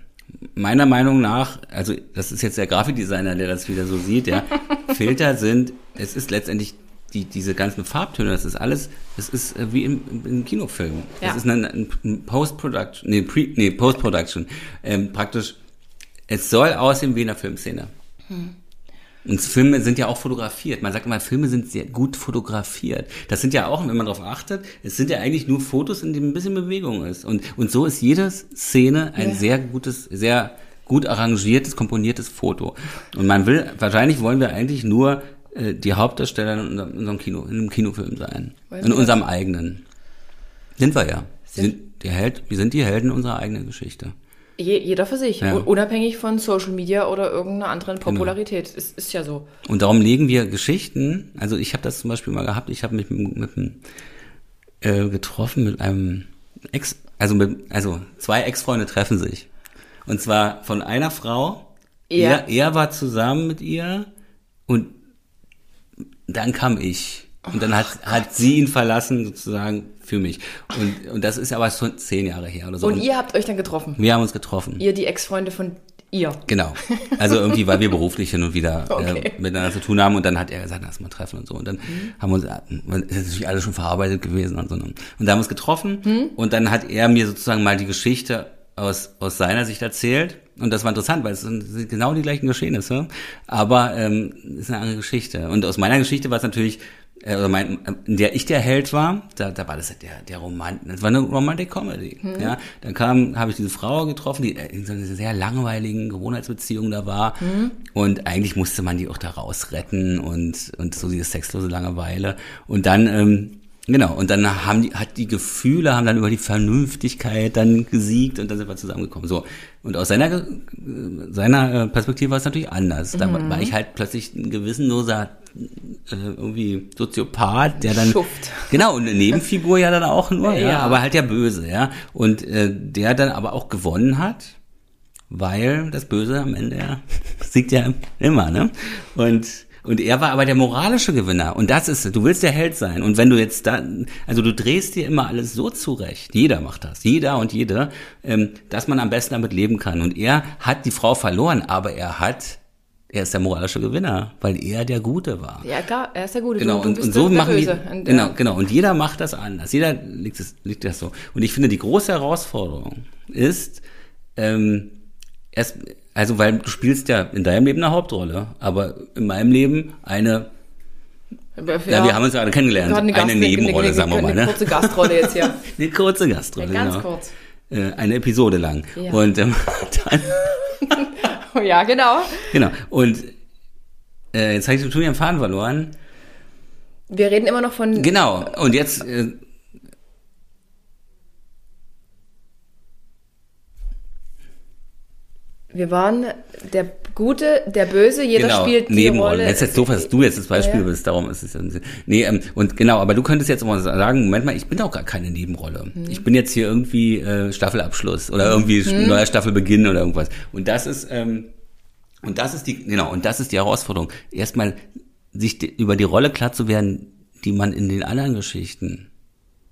Meiner Meinung nach, also das ist jetzt der Grafikdesigner, der das wieder so sieht, ja, Filter sind, es ist letztendlich die, diese ganzen Farbtöne, das ist alles, das ist äh, wie im, im Kinofilm. Ja. Das ist ein, ein Post-Production, nee, Pre, nee Post-Production. Ähm, praktisch, es soll aussehen wie in einer Filmszene. Hm. Und Filme sind ja auch fotografiert. Man sagt immer, Filme sind sehr gut fotografiert. Das sind ja auch, wenn man darauf achtet, es sind ja eigentlich nur Fotos, in denen ein bisschen Bewegung ist. Und, und so ist jede Szene ein ja. sehr gutes, sehr gut arrangiertes, komponiertes Foto. Und man will, wahrscheinlich wollen wir eigentlich nur äh, die Hauptdarsteller in unserem Kino, in einem Kinofilm sein. Wollen in unserem eigenen. Sind wir ja. Sind, sind, die Held, wir sind die Helden unserer eigenen Geschichte. Je, jeder für sich, ja. unabhängig von Social Media oder irgendeiner anderen genau. Popularität. Genau. Ist, ist ja so. Und darum legen wir Geschichten, also ich habe das zum Beispiel mal gehabt, ich habe mich mit, mit einem äh, getroffen mit einem Ex, also mit, also zwei Ex-Freunde treffen sich. Und zwar von einer Frau, ja. er, er war zusammen mit ihr und dann kam ich. Und dann hat, hat sie ihn verlassen, sozusagen, für mich. Und, und das ist aber schon zehn Jahre her oder so. Und, und ihr habt euch dann getroffen? Wir haben uns getroffen. Ihr, die Ex-Freunde von ihr? Genau. Also irgendwie, weil wir beruflich hin und wieder äh, okay. äh, miteinander zu tun haben. Und dann hat er gesagt, lass mal treffen und so. Und dann mhm. haben wir uns, das ist natürlich alles schon verarbeitet gewesen und so. Und dann haben wir uns getroffen. Mhm. Und dann hat er mir sozusagen mal die Geschichte aus, aus seiner Sicht erzählt. Und das war interessant, weil es sind genau die gleichen Geschehnisse, aber ähm, ist eine andere Geschichte. Und aus meiner Geschichte war es natürlich äh, mein, in der ich der Held war, da, da war das der, der Roman, das war eine Romantic Comedy. Hm. Ja, dann kam, habe ich diese Frau getroffen, die in so einer sehr langweiligen Gewohnheitsbeziehung da war. Hm. Und eigentlich musste man die auch da rausretten und, und so diese sexlose Langeweile. Und dann, ähm, Genau, und dann haben die, hat die Gefühle, haben dann über die Vernünftigkeit dann gesiegt und dann sind wir zusammengekommen. So. Und aus seiner, seiner äh, Perspektive war es natürlich anders. Da mhm. war ich halt plötzlich ein gewissenloser irgendwie Soziopath, der dann Schuft. genau und eine Nebenfigur ja dann auch nur, ja, ja aber halt ja böse, ja und äh, der dann aber auch gewonnen hat, weil das Böse am Ende ja siegt ja immer, ne und und er war aber der moralische Gewinner. Und das ist, du willst der Held sein. Und wenn du jetzt da, also du drehst dir immer alles so zurecht. Jeder macht das. Jeder und jede, ähm, dass man am besten damit leben kann. Und er hat die Frau verloren, aber er hat er ist der moralische Gewinner, weil er der Gute war. Ja, klar, er ist der Gute. Genau, du, und, und so machen die, und, genau, ja. genau. Und jeder macht das anders. Jeder liegt, es, liegt das so. Und ich finde, die große Herausforderung ist, ähm, erst, Also, weil du spielst ja in deinem Leben eine Hauptrolle, aber in meinem Leben eine ja, ja, wir haben uns gerade kennengelernt. Eine, Gast, eine Nebenrolle, eine, sagen wir mal. Eine ne? kurze Gastrolle jetzt hier. eine kurze Gastrolle, ja, ganz genau. kurz. Äh, eine Episode lang. Ja. Und ähm, dann... ja, genau. Genau. Und äh, jetzt habe ich den Faden verloren. Wir reden immer noch von... Genau. Und jetzt... Äh, Wir waren der Gute, der Böse, jeder genau, spielt die Nebenrollen. Rolle. Jetzt ist doof, dass du jetzt das Beispiel ja. bist, darum ist es. Nee, ähm, und genau, aber du könntest jetzt mal sagen, Moment mal, ich bin auch gar keine Nebenrolle. Hm. Ich bin jetzt hier irgendwie äh, Staffelabschluss oder irgendwie hm. neuer Staffelbeginn oder irgendwas. Und das ist, ähm, und das ist die, genau, und das ist die Herausforderung. Erstmal sich über die Rolle klar zu werden, die man in den anderen Geschichten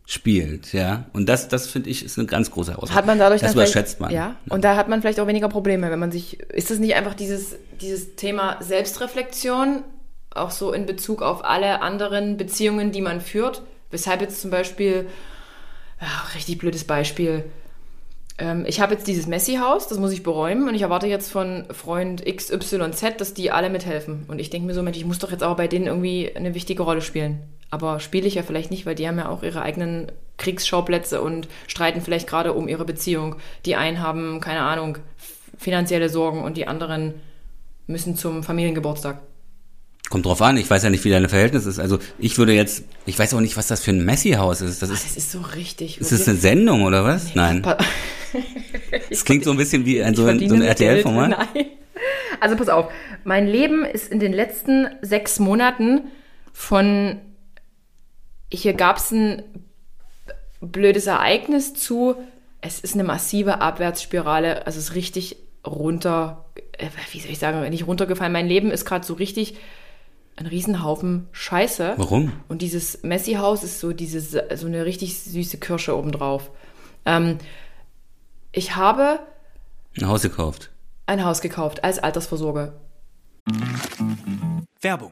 spielt, ja. Und das, das finde ich, ist eine ganz große Herausforderung. Hat man dadurch das überschätzt man. Ja. Und da hat man vielleicht auch weniger Probleme, wenn man sich, ist das nicht einfach dieses, dieses Thema Selbstreflexion, auch so in Bezug auf alle anderen Beziehungen, die man führt? Weshalb jetzt zum Beispiel, ja, richtig blödes Beispiel, ähm, ich habe jetzt dieses Messi-Haus, das muss ich beräumen und ich erwarte jetzt von Freund XYZ, dass die alle mithelfen. Und ich denke mir so, Mensch, ich muss doch jetzt auch bei denen irgendwie eine wichtige Rolle spielen. Aber spiele ich ja vielleicht nicht, weil die haben ja auch ihre eigenen Kriegsschauplätze und streiten vielleicht gerade um ihre Beziehung. Die einen haben, keine Ahnung, finanzielle Sorgen und die anderen müssen zum Familiengeburtstag. Kommt drauf an, ich weiß ja nicht, wie deine Verhältnis ist. Also ich würde jetzt, ich weiß auch nicht, was das für ein Messi-Haus ist. Das, Ach, ist. das ist so richtig. Ist das eine Sendung oder was? Nee, Nein. Das klingt so ein bisschen wie ein, so ein, so ein RTL-Format. Nein. Also pass auf, mein Leben ist in den letzten sechs Monaten von hier gab es ein blödes Ereignis zu. Es ist eine massive Abwärtsspirale, also es ist richtig runter, äh, wie soll ich sagen, nicht runtergefallen. Mein Leben ist gerade so richtig ein Riesenhaufen Scheiße. Warum? Und dieses Messi-Haus ist so diese so eine richtig süße Kirsche obendrauf. Ähm, ich habe ein Haus gekauft. Ein Haus gekauft als Altersvorsorge. Werbung.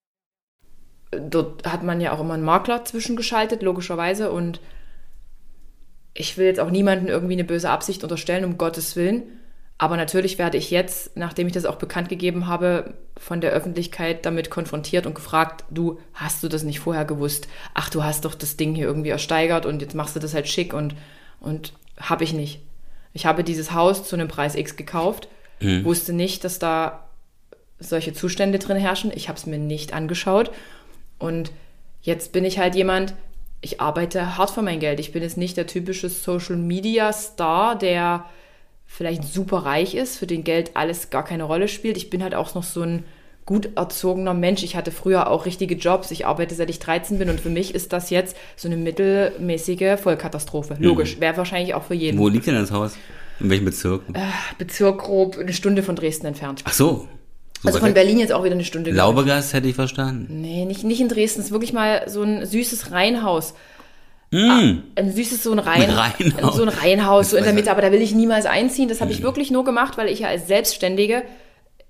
dort hat man ja auch immer einen Makler zwischengeschaltet, logischerweise. Und ich will jetzt auch niemandem irgendwie eine böse Absicht unterstellen, um Gottes Willen. Aber natürlich werde ich jetzt, nachdem ich das auch bekannt gegeben habe, von der Öffentlichkeit damit konfrontiert und gefragt, du, hast du das nicht vorher gewusst? Ach, du hast doch das Ding hier irgendwie ersteigert und jetzt machst du das halt schick und, und habe ich nicht. Ich habe dieses Haus zu einem Preis X gekauft, mhm. wusste nicht, dass da solche Zustände drin herrschen. Ich habe es mir nicht angeschaut und jetzt bin ich halt jemand, ich arbeite hart für mein Geld. Ich bin jetzt nicht der typische Social Media Star, der vielleicht super reich ist, für den Geld alles gar keine Rolle spielt. Ich bin halt auch noch so ein gut erzogener Mensch. Ich hatte früher auch richtige Jobs. Ich arbeite seit ich 13 bin und für mich ist das jetzt so eine mittelmäßige Vollkatastrophe. Mhm. Logisch, wäre wahrscheinlich auch für jeden. Wo liegt denn das Haus? In welchem Bezirk? Äh, Bezirk grob eine Stunde von Dresden entfernt. Ach so. Also von Berlin jetzt auch wieder eine Stunde. Laubegas hätte ich verstanden. Nee, nicht, nicht in Dresden. Es ist wirklich mal so ein süßes Reihenhaus. Mm. Ein süßes so ein, Reihen, Reihenhaus. So ein Reihenhaus, so in der Mitte. Aber da will ich niemals einziehen. Das habe ich mm. wirklich nur gemacht, weil ich ja als Selbstständige,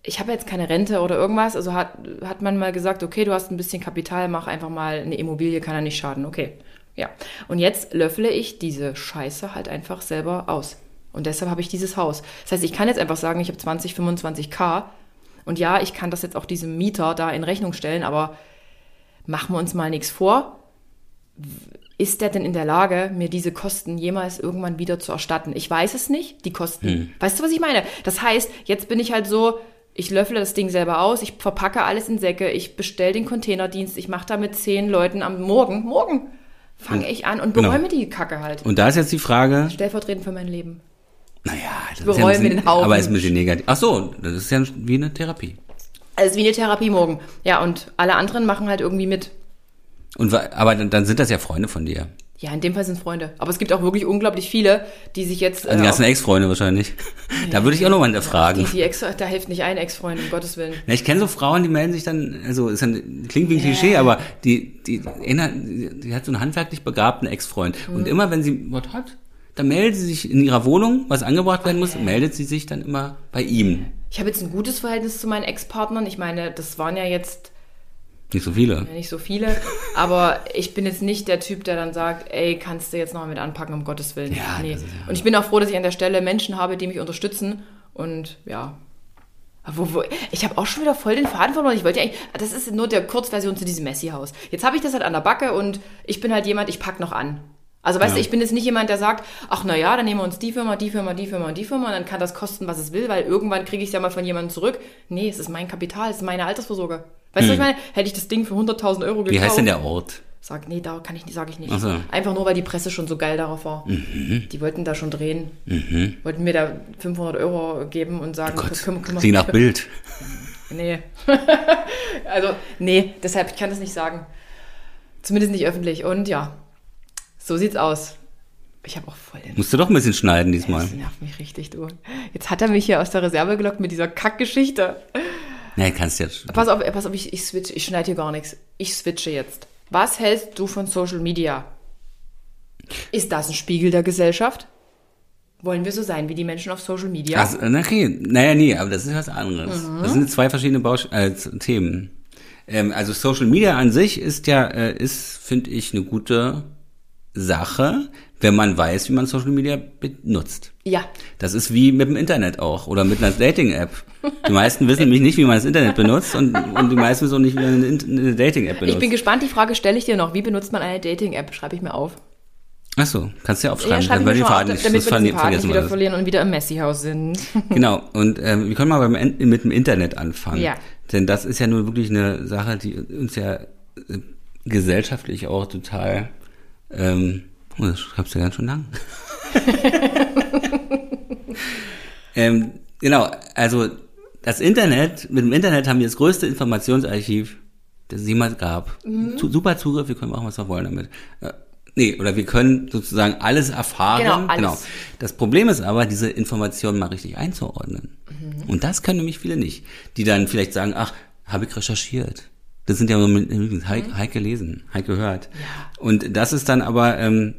ich habe jetzt keine Rente oder irgendwas. Also hat, hat man mal gesagt, okay, du hast ein bisschen Kapital, mach einfach mal eine Immobilie, kann ja nicht schaden. Okay. Ja. Und jetzt löffle ich diese Scheiße halt einfach selber aus. Und deshalb habe ich dieses Haus. Das heißt, ich kann jetzt einfach sagen, ich habe 20, 25k und ja, ich kann das jetzt auch diesem Mieter da in Rechnung stellen, aber machen wir uns mal nichts vor. Ist der denn in der Lage, mir diese Kosten jemals irgendwann wieder zu erstatten? Ich weiß es nicht, die Kosten. Hm. Weißt du, was ich meine? Das heißt, jetzt bin ich halt so, ich löffle das Ding selber aus, ich verpacke alles in Säcke, ich bestelle den Containerdienst, ich mache da mit zehn Leuten am Morgen, morgen fange ich an und Genau. beräume die Kacke halt. Und da ist jetzt die Frage, Stellvertretend für mein Leben. Naja, das bereue ist ja ein mir bisschen, den Haufen. aber ist ein bisschen negativ. Ach so, das ist ja wie eine Therapie. Also wie eine Therapie morgen. Ja, und alle anderen machen halt irgendwie mit. Und, aber dann, dann sind das ja Freunde von dir. Ja, in dem Fall sind es Freunde. Aber es gibt auch wirklich unglaublich viele, die sich jetzt. Also die äh, ganzen Ex-Freunde wahrscheinlich. Da würde ich auch nochmal die, hinterfragen. die Ex, da hilft nicht ein Ex-Freund, um Gottes Willen. Ja, ich kenne so Frauen, die melden sich dann, also ist dann, klingt wie ein Klischee, aber die, die, die, die hat so einen handwerklich begabten Ex-Freund. Mhm. Und immer wenn sie was hat, dann meldet sie sich in ihrer Wohnung, was angebracht werden muss, meldet sie sich dann immer bei ihm. Ich habe jetzt ein gutes Verhältnis zu meinen Ex-Partnern. Ich meine, das waren ja jetzt Nicht so viele. nicht so viele, aber ich bin jetzt nicht der Typ, der dann sagt, ey, kannst du jetzt noch mal mit anpacken, um Gottes Willen. Ja, nee. ist ja- Und ich bin auch froh, dass ich an der Stelle Menschen habe, die mich unterstützen und ja. Wo, wo, ich habe auch schon wieder voll den Faden verloren. Ich wollte ja eigentlich, das ist nur der Kurzversion zu diesem Messi-Haus. Jetzt habe ich das halt an der Backe und ich bin halt jemand, ich pack noch an. Also weißt Ja. du, ich bin jetzt nicht jemand, der sagt, ach na ja, dann nehmen wir uns die Firma, die Firma, die Firma und die Firma und dann kann das kosten, was es will, weil irgendwann kriege ich es ja mal von jemandem zurück. Nee, es ist mein Kapital, es ist meine Altersvorsorge. Weißt du, was ich meine? Hätte ich das Ding für 100.000 Euro gekauft. Hm. Wie heißt denn der Ort? Sag, nee, da kann ich nicht, sage ich nicht. So. Einfach nur, weil die Presse schon so geil darauf war. Die wollten da schon drehen. Wollten mir da 500 Euro geben und sagen, Gott, küm- kümmer- klingt nach Bild. Nee. also, nee, deshalb, ich kann das nicht sagen. Zumindest nicht öffentlich. Und ja, so sieht's aus. Ich habe auch voll den... Musst du doch ein bisschen schneiden diesmal. Das nervt mich richtig, du. Jetzt hat er mich hier aus der Reserve gelockt mit dieser Kackgeschichte. Nee, kannst jetzt. Pass auf, pass auf, ich, ich switch, ich schneide hier gar nichts. Ich switche jetzt. Was hältst du von Social Media? Ist das ein Spiegel der Gesellschaft? Wollen wir so sein wie die Menschen auf Social Media? Also, okay, naja, nee, aber das ist was anderes. Mhm. Das sind zwei verschiedene Bausch äh, Themen. Ähm, also Social Media an sich ist ja, äh, ist, finde ich, eine gute Sache, wenn man weiß, wie man Social Media benutzt. ja, Das ist wie mit dem Internet auch oder mit einer Dating-App. Die meisten wissen nämlich nicht, wie man das Internet benutzt und, und die meisten wissen auch nicht, wie man eine, Dating-App benutzt. ich bin gespannt. Die Frage stelle ich dir noch. Wie benutzt man eine Dating-App? Schreibe ich mir auf. Ach so, kannst du ja aufschreiben, schreibe dann ich wir den Faden nicht, damit wir diesen Faden nicht wieder verlieren und wieder im Messi-Haus sind. Genau, und ähm, wir können mal beim, mit dem Internet anfangen. Ja. Denn das ist ja nur wirklich eine Sache, die uns ja äh, gesellschaftlich auch total, ähm, oh, das schreibst du ganz schön lang. ähm, genau, also das Internet, mit dem Internet haben wir das größte Informationsarchiv, das es jemals gab. Mhm. Zu, super Zugriff, wir können machen, was wir wollen damit. Äh, Nee, oder wir können sozusagen alles erfahren. Genau, alles. Das Problem ist aber, diese Informationen mal richtig einzuordnen. Mhm. Und das können nämlich viele nicht. Die dann vielleicht sagen, ach, habe ich recherchiert. Das sind ja nur mit- übrigens Heike, Heike lesen, Heike hört. Und das ist dann aber, ähm,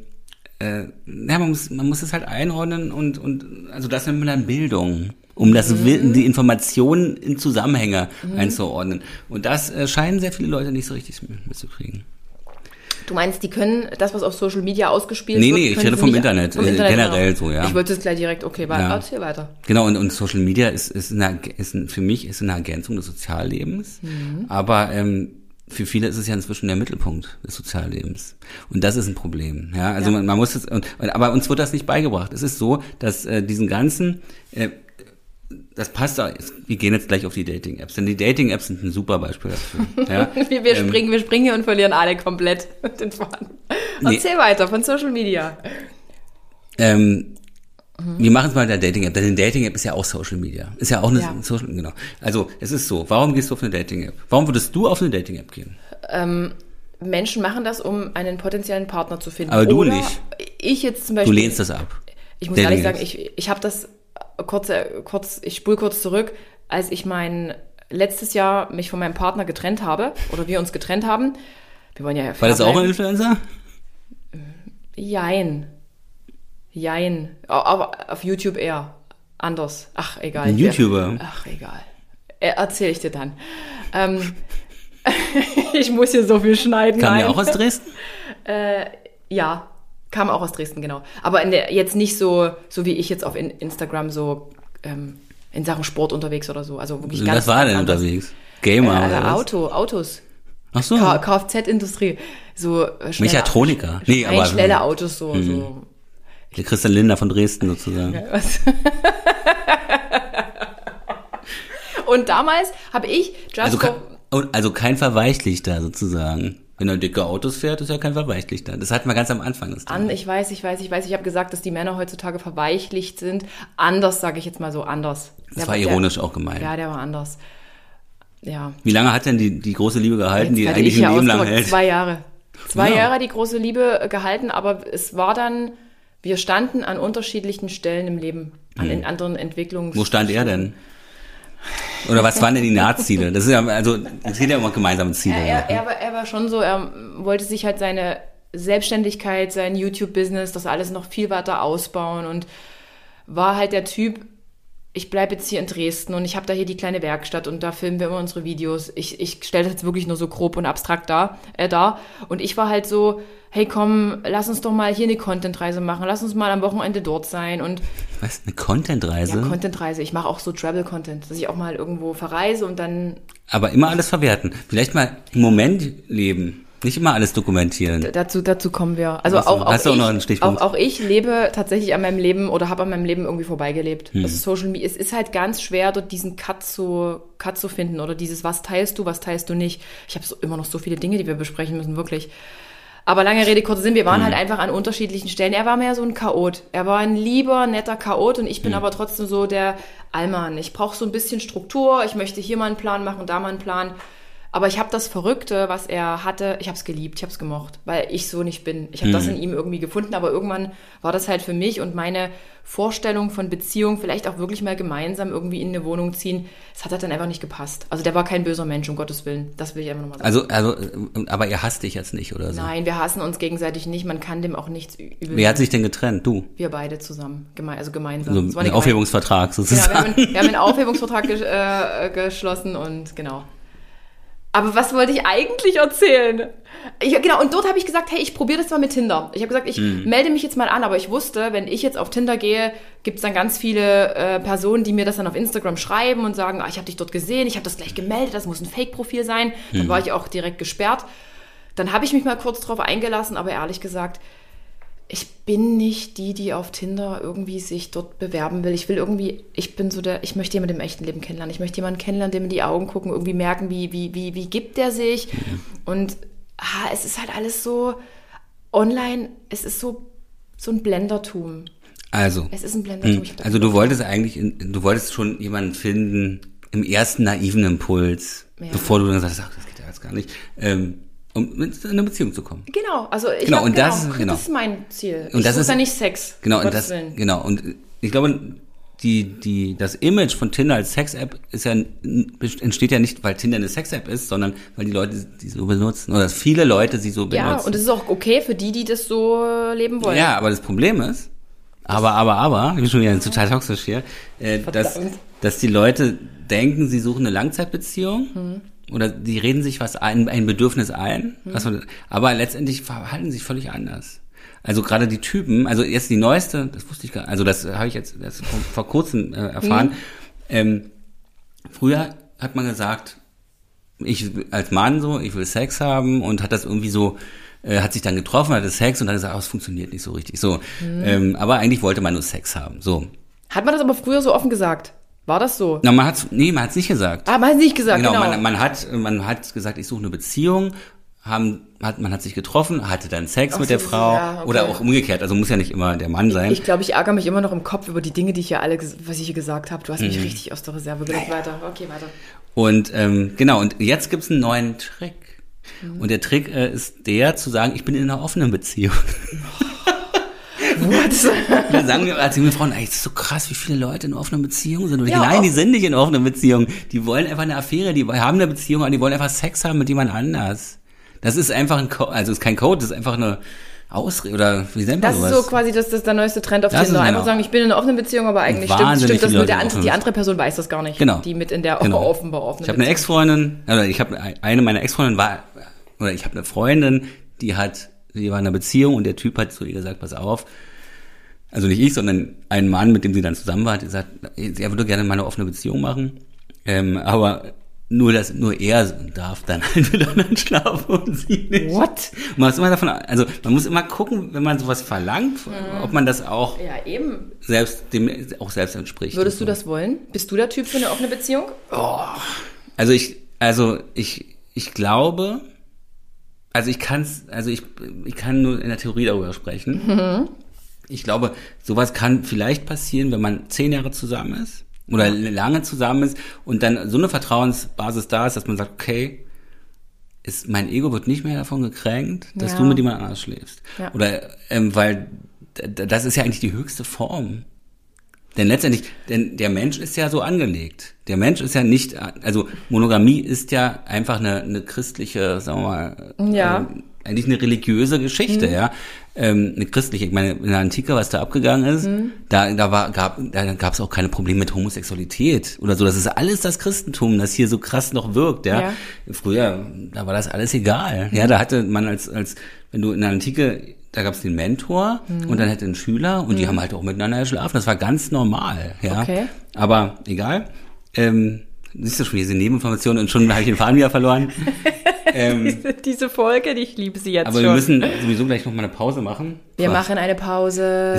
äh, ja, man muss, man muss es halt einordnen und, und also das nennt man dann Bildung, um das Mhm. Die Informationen in Zusammenhänge einzuordnen. Und das äh, scheinen sehr viele Leute nicht so richtig mit- mitzukriegen. Du meinst, die können das, was auf Social Media ausgespielt Nee, wird, nee, ich können rede vom Internet, vom äh, Internet generell genau. so, ja. Ich wollte es gleich direkt, okay, weiter, Ja. erzähl weiter. Genau, und, und Social Media ist, ist, eine, ist für mich ist eine Ergänzung des Soziallebens, Mhm. aber ähm, für viele ist es ja inzwischen der Mittelpunkt des Soziallebens. Und das ist ein Problem. Ja, also Ja. Man, man muss es, und, aber uns wird das nicht beigebracht. Es ist so, dass äh, diesen ganzen, äh, das passt da, wir gehen jetzt gleich auf die Dating-Apps, denn die Dating-Apps sind ein super Beispiel dafür. Ja? Wir, wir, Ähm, springen, wir springen hier und verlieren alle komplett den Faden. Nee. Erzähl weiter von Social Media. Ähm, Wir machen es mal mit der Dating-App, denn eine Dating-App ist ja auch Social Media. Ist ja auch eine Ja. Social, genau. Also, es ist so, warum gehst du auf eine Dating-App? Warum würdest du auf eine Dating-App gehen? Menschen machen das, um einen potenziellen Partner zu finden. Aber du Oder nicht. Ich jetzt zum Du Beispiel. lehnst das ab. Ich muss ehrlich sagen, ich, ich habe das kurz, äh, kurz, ich spule kurz zurück, als ich mein letztes Jahr mich von meinem Partner getrennt habe oder wir uns getrennt haben. Wir wollen ja War das auch ein bleiben. Influencer? Jein. Jein. Aber auf YouTube eher. Anders. Ach, egal. Ein YouTuber? Ach, egal. Er- Erzähl ich dir dann. Ähm, ich muss hier so viel schneiden. Kam ja auch aus Dresden? Ja, kam auch aus Dresden, genau. Aber in der, jetzt nicht so, so wie ich jetzt auf in, Instagram so ähm, in Sachen Sport unterwegs oder so. Also wirklich ganz Was war denn anders. unterwegs? Gamer Äh, oder was? Auto, Autos. Ach so. Kfz-Industrie. So äh, schnelle- Mechatroniker. Nee, aber- schnelle Autos, so. Mhm. so. Der Christian Linder von Dresden sozusagen. Was? Und damals habe ich just Also, kein, und- also kein Verweichlichter sozusagen. Wenn er dicke Autos fährt, ist er kein Verweichlichter. Das hatten wir ganz am Anfang. An, ich weiß, ich weiß, ich weiß. Ich habe gesagt, dass die Männer heutzutage verweichlicht sind. Anders, sage ich jetzt mal so, anders. das Der- war der- ironisch auch gemeint. Ja, der war anders. Ja. Wie lange hat denn die, die große Liebe gehalten, die Jetzt hätte eigentlich ich ein ja Leben lang hält? Zwei Jahre. Zwei Ja. Jahre die große Liebe gehalten, aber es war dann, wir standen an unterschiedlichen Stellen im Leben, an in anderen Entwicklungen. Hm. Wo stand er denn? Oder was waren denn die Nahziele? Das ist ja, also, es geht ja immer um gemeinsame Ziele. Ja. er, er, war, er war schon so, er wollte sich halt seine Selbstständigkeit, sein YouTube-Business, das alles noch viel weiter ausbauen und war halt der Typ, ich bleibe jetzt hier in Dresden und ich habe da hier die kleine Werkstatt und da filmen wir immer unsere Videos. Ich, ich stelle das jetzt wirklich nur so grob und abstrakt da, äh, da. Und ich war halt so, hey komm, lass uns doch mal hier eine Content-Reise machen, lass uns mal am Wochenende dort sein und Was, eine Content-Reise? ja, Content-Reise. Ich mache auch so Travel-Content, dass ich auch mal irgendwo verreise und dann Aber immer alles verwerten. Vielleicht mal im Moment leben. Nicht immer alles dokumentieren. Dazu, dazu kommen wir. Also Ach so, auch, auch, ich? Auch, auch ich lebe tatsächlich an meinem Leben oder habe an meinem Leben irgendwie vorbeigelebt. Hm. Also Social Media, es ist halt ganz schwer, dort diesen Cut zu, Cut zu finden oder dieses, was teilst du, was teilst du nicht. Ich habe so, immer noch so viele Dinge, die wir besprechen müssen, wirklich. Aber lange Rede, kurzer Sinn, wir Hm. waren halt einfach an unterschiedlichen Stellen. Er war mehr so ein Chaot. Er war ein lieber, netter Chaot und Hm. ich bin aber trotzdem so der Allmann. Ich brauche so ein bisschen Struktur. Ich möchte hier mal einen Plan machen, da mal einen Plan. Aber ich habe das Verrückte, was er hatte, ich habe es geliebt, ich habe es gemocht, weil ich so nicht bin. Ich habe das in ihm irgendwie gefunden, aber irgendwann war das halt für mich und meine Vorstellung von Beziehung, vielleicht auch wirklich mal gemeinsam irgendwie in eine Wohnung ziehen, das hat halt dann einfach nicht gepasst. Also der war kein böser Mensch, um Gottes Willen. Das will ich einfach nochmal sagen. Also, also, äh, aber ihr hasst dich jetzt nicht oder so. Nein, wir hassen uns gegenseitig nicht, man kann dem auch nichts übel. Wer hat sich denn getrennt? Du. wir beide zusammen, geme also gemeinsam. So Es war ein Aufhebungsvertrag Genau, wir sozusagen. haben, einen- wir haben einen Aufhebungsvertrag ges äh, geschlossen und genau. Aber was wollte ich eigentlich erzählen? Ich, genau, und dort habe ich gesagt, hey, ich probiere das mal mit Tinder. Ich habe gesagt, ich Hm. melde mich jetzt mal an, aber ich wusste, wenn ich jetzt auf Tinder gehe, gibt es dann ganz viele äh, Personen, die mir das dann auf Instagram schreiben und sagen, ah, ich habe dich dort gesehen, ich habe das gleich gemeldet, das muss ein Fake-Profil sein. Hm. Dann war ich auch direkt gesperrt. Dann habe ich mich mal kurz drauf eingelassen, aber ehrlich gesagt, ich bin nicht die, die auf Tinder irgendwie sich dort bewerben will. Ich will irgendwie, ich bin so der, ich möchte jemanden im echten Leben kennenlernen. Ich möchte jemanden kennenlernen, dem in die Augen gucken, irgendwie merken, wie, wie, wie, wie gibt der sich. Und ah, es ist halt alles so online, es ist so, so ein Blendertum. Also, Es ist ein Blendertum. hm, also du wolltest eigentlich, du wolltest schon jemanden finden im ersten naiven Impuls, Ja. bevor du dann sagst, ach, das geht ja jetzt gar nicht, ähm, um in eine Beziehung zu kommen. Genau, also ich Genau, hab, und das- genau. das ist mein Ziel. Und ich das ist- da nicht Sex. Genau, und das, Willen. genau, und ich glaube, die, die, das Image von Tinder als Sex-App ist ja, entsteht ja nicht, weil Tinder eine Sex-App ist, sondern weil die Leute die so benutzen, oder viele Leute sie so benutzen. Ja, und es ist auch okay für die, die das so äh, leben wollen. Ja, aber das Problem ist, aber, aber, aber, ich bin schon wieder total toxisch hier, äh, dass, dass die Leute denken, sie suchen eine Langzeitbeziehung Hm. Oder die reden sich was ein, ein Bedürfnis ein, Hm. was man, aber letztendlich verhalten sich völlig anders. Also gerade die Typen, also jetzt die neueste, das wusste ich gar also das habe ich jetzt das vor, vor kurzem äh, erfahren. Hm. Ähm, früher hat man gesagt, ich als Mann so, ich will Sex haben und hat das irgendwie so, äh, hat sich dann getroffen, hatte Sex und hat gesagt, oh, es funktioniert nicht so richtig. So, Mhm. ähm, aber eigentlich wollte man nur Sex haben. So, Hat man das aber früher so offen gesagt? War das so? na man hat's, nee, man hat's nicht gesagt. Ah, man hat nicht gesagt, genau. genau, Man, man hat, man hat gesagt, ich suche eine Beziehung. Haben, hat, man hat sich getroffen, hatte dann Sex Ach mit so, der Frau ja, okay. oder auch umgekehrt. Also muss ja nicht immer der Mann sein. Ich glaube, ich ärgere mich immer noch im Kopf über die Dinge, die ich ja alle, was ich hier gesagt habe. Du hast Mhm. mich richtig aus der Reserve gelegt. Weiter, okay, weiter. Und ähm, genau, und jetzt gibt's einen neuen Trick. Mhm. Und der Trick äh, ist der, zu sagen, ich bin in einer offenen Beziehung. What? Sagen wir als junge Frauen, ey, es ist so krass, wie viele Leute in offenen Beziehungen sind. Und Ja, nein, die sind nicht in offenen Beziehungen. Die wollen einfach eine Affäre, die haben eine Beziehung, aber die wollen einfach Sex haben mit jemand anders. Das ist einfach ein Code, also es ist kein Code, das ist einfach eine Ausrede, oder wie nennt man Das ist sowas? so quasi das, das ist der neueste Trend auf Das Tinder. ist Einfach sagen, ich bin in einer offenen Beziehung, aber eigentlich stimmt, stimmt das nur. Der Leute in andere, die andere Person weiß das gar nicht. Genau. Die mit in der Genau. offenbar offenen Ich habe eine Ex-Freundin, oder ich habe eine meiner Ex-Freundinnen war, oder ich habe eine Freundin, die hat, die war in einer Beziehung und der Typ hat zu ihr gesagt, pass auf, also nicht ich, sondern ein Mann, mit dem sie dann zusammen war, hat gesagt, er würde gerne mal eine offene Beziehung machen, ähm, aber nur das, nur er darf dann halt mit anderen schlafen und sie nicht. What? Man muss immer davon, also man muss immer gucken, wenn man sowas verlangt, ob man das auch Ja, eben. selbst dem auch selbst entspricht. Würdest du Und so. das wollen? Bist du der Typ für eine offene Beziehung? Also ich, also ich, ich glaube, also ich kann's, also ich, ich kann nur in der Theorie darüber sprechen. Ich glaube, sowas kann vielleicht passieren, wenn man zehn Jahre zusammen ist oder lange zusammen ist und dann so eine Vertrauensbasis da ist, dass man sagt, okay, ist, mein Ego wird nicht mehr davon gekränkt, dass Ja. du mit jemand anders schläfst. Ja. Oder ähm, weil das ist ja eigentlich die höchste Form. Denn letztendlich, denn der Mensch ist ja so angelegt. Der Mensch ist ja nicht, also Monogamie ist ja einfach eine, eine christliche, sagen wir mal, Ja. ähm, eigentlich eine religiöse Geschichte, ja. Ähm, eine christliche, ich meine, in der Antike, was da abgegangen ist, da, da war, gab, da gab es auch keine Probleme mit Homosexualität oder so. Das ist alles das Christentum, das hier so krass noch wirkt, ja. Ja. Früher, da war das alles egal. Ja, da hatte man als, als, wenn du in der Antike, da gab es den Mentor und dann hatte einen Schüler und die haben halt auch miteinander geschlafen. Das war ganz normal, ja. Okay. Aber egal. Ähm, siehst du schon diese Nebeninformationen und schon habe ich den Faden wieder verloren. ähm, Diese Folge, ich liebe sie jetzt aber schon. wir müssen sowieso gleich noch mal eine Pause machen. wir Boah, machen eine Pause.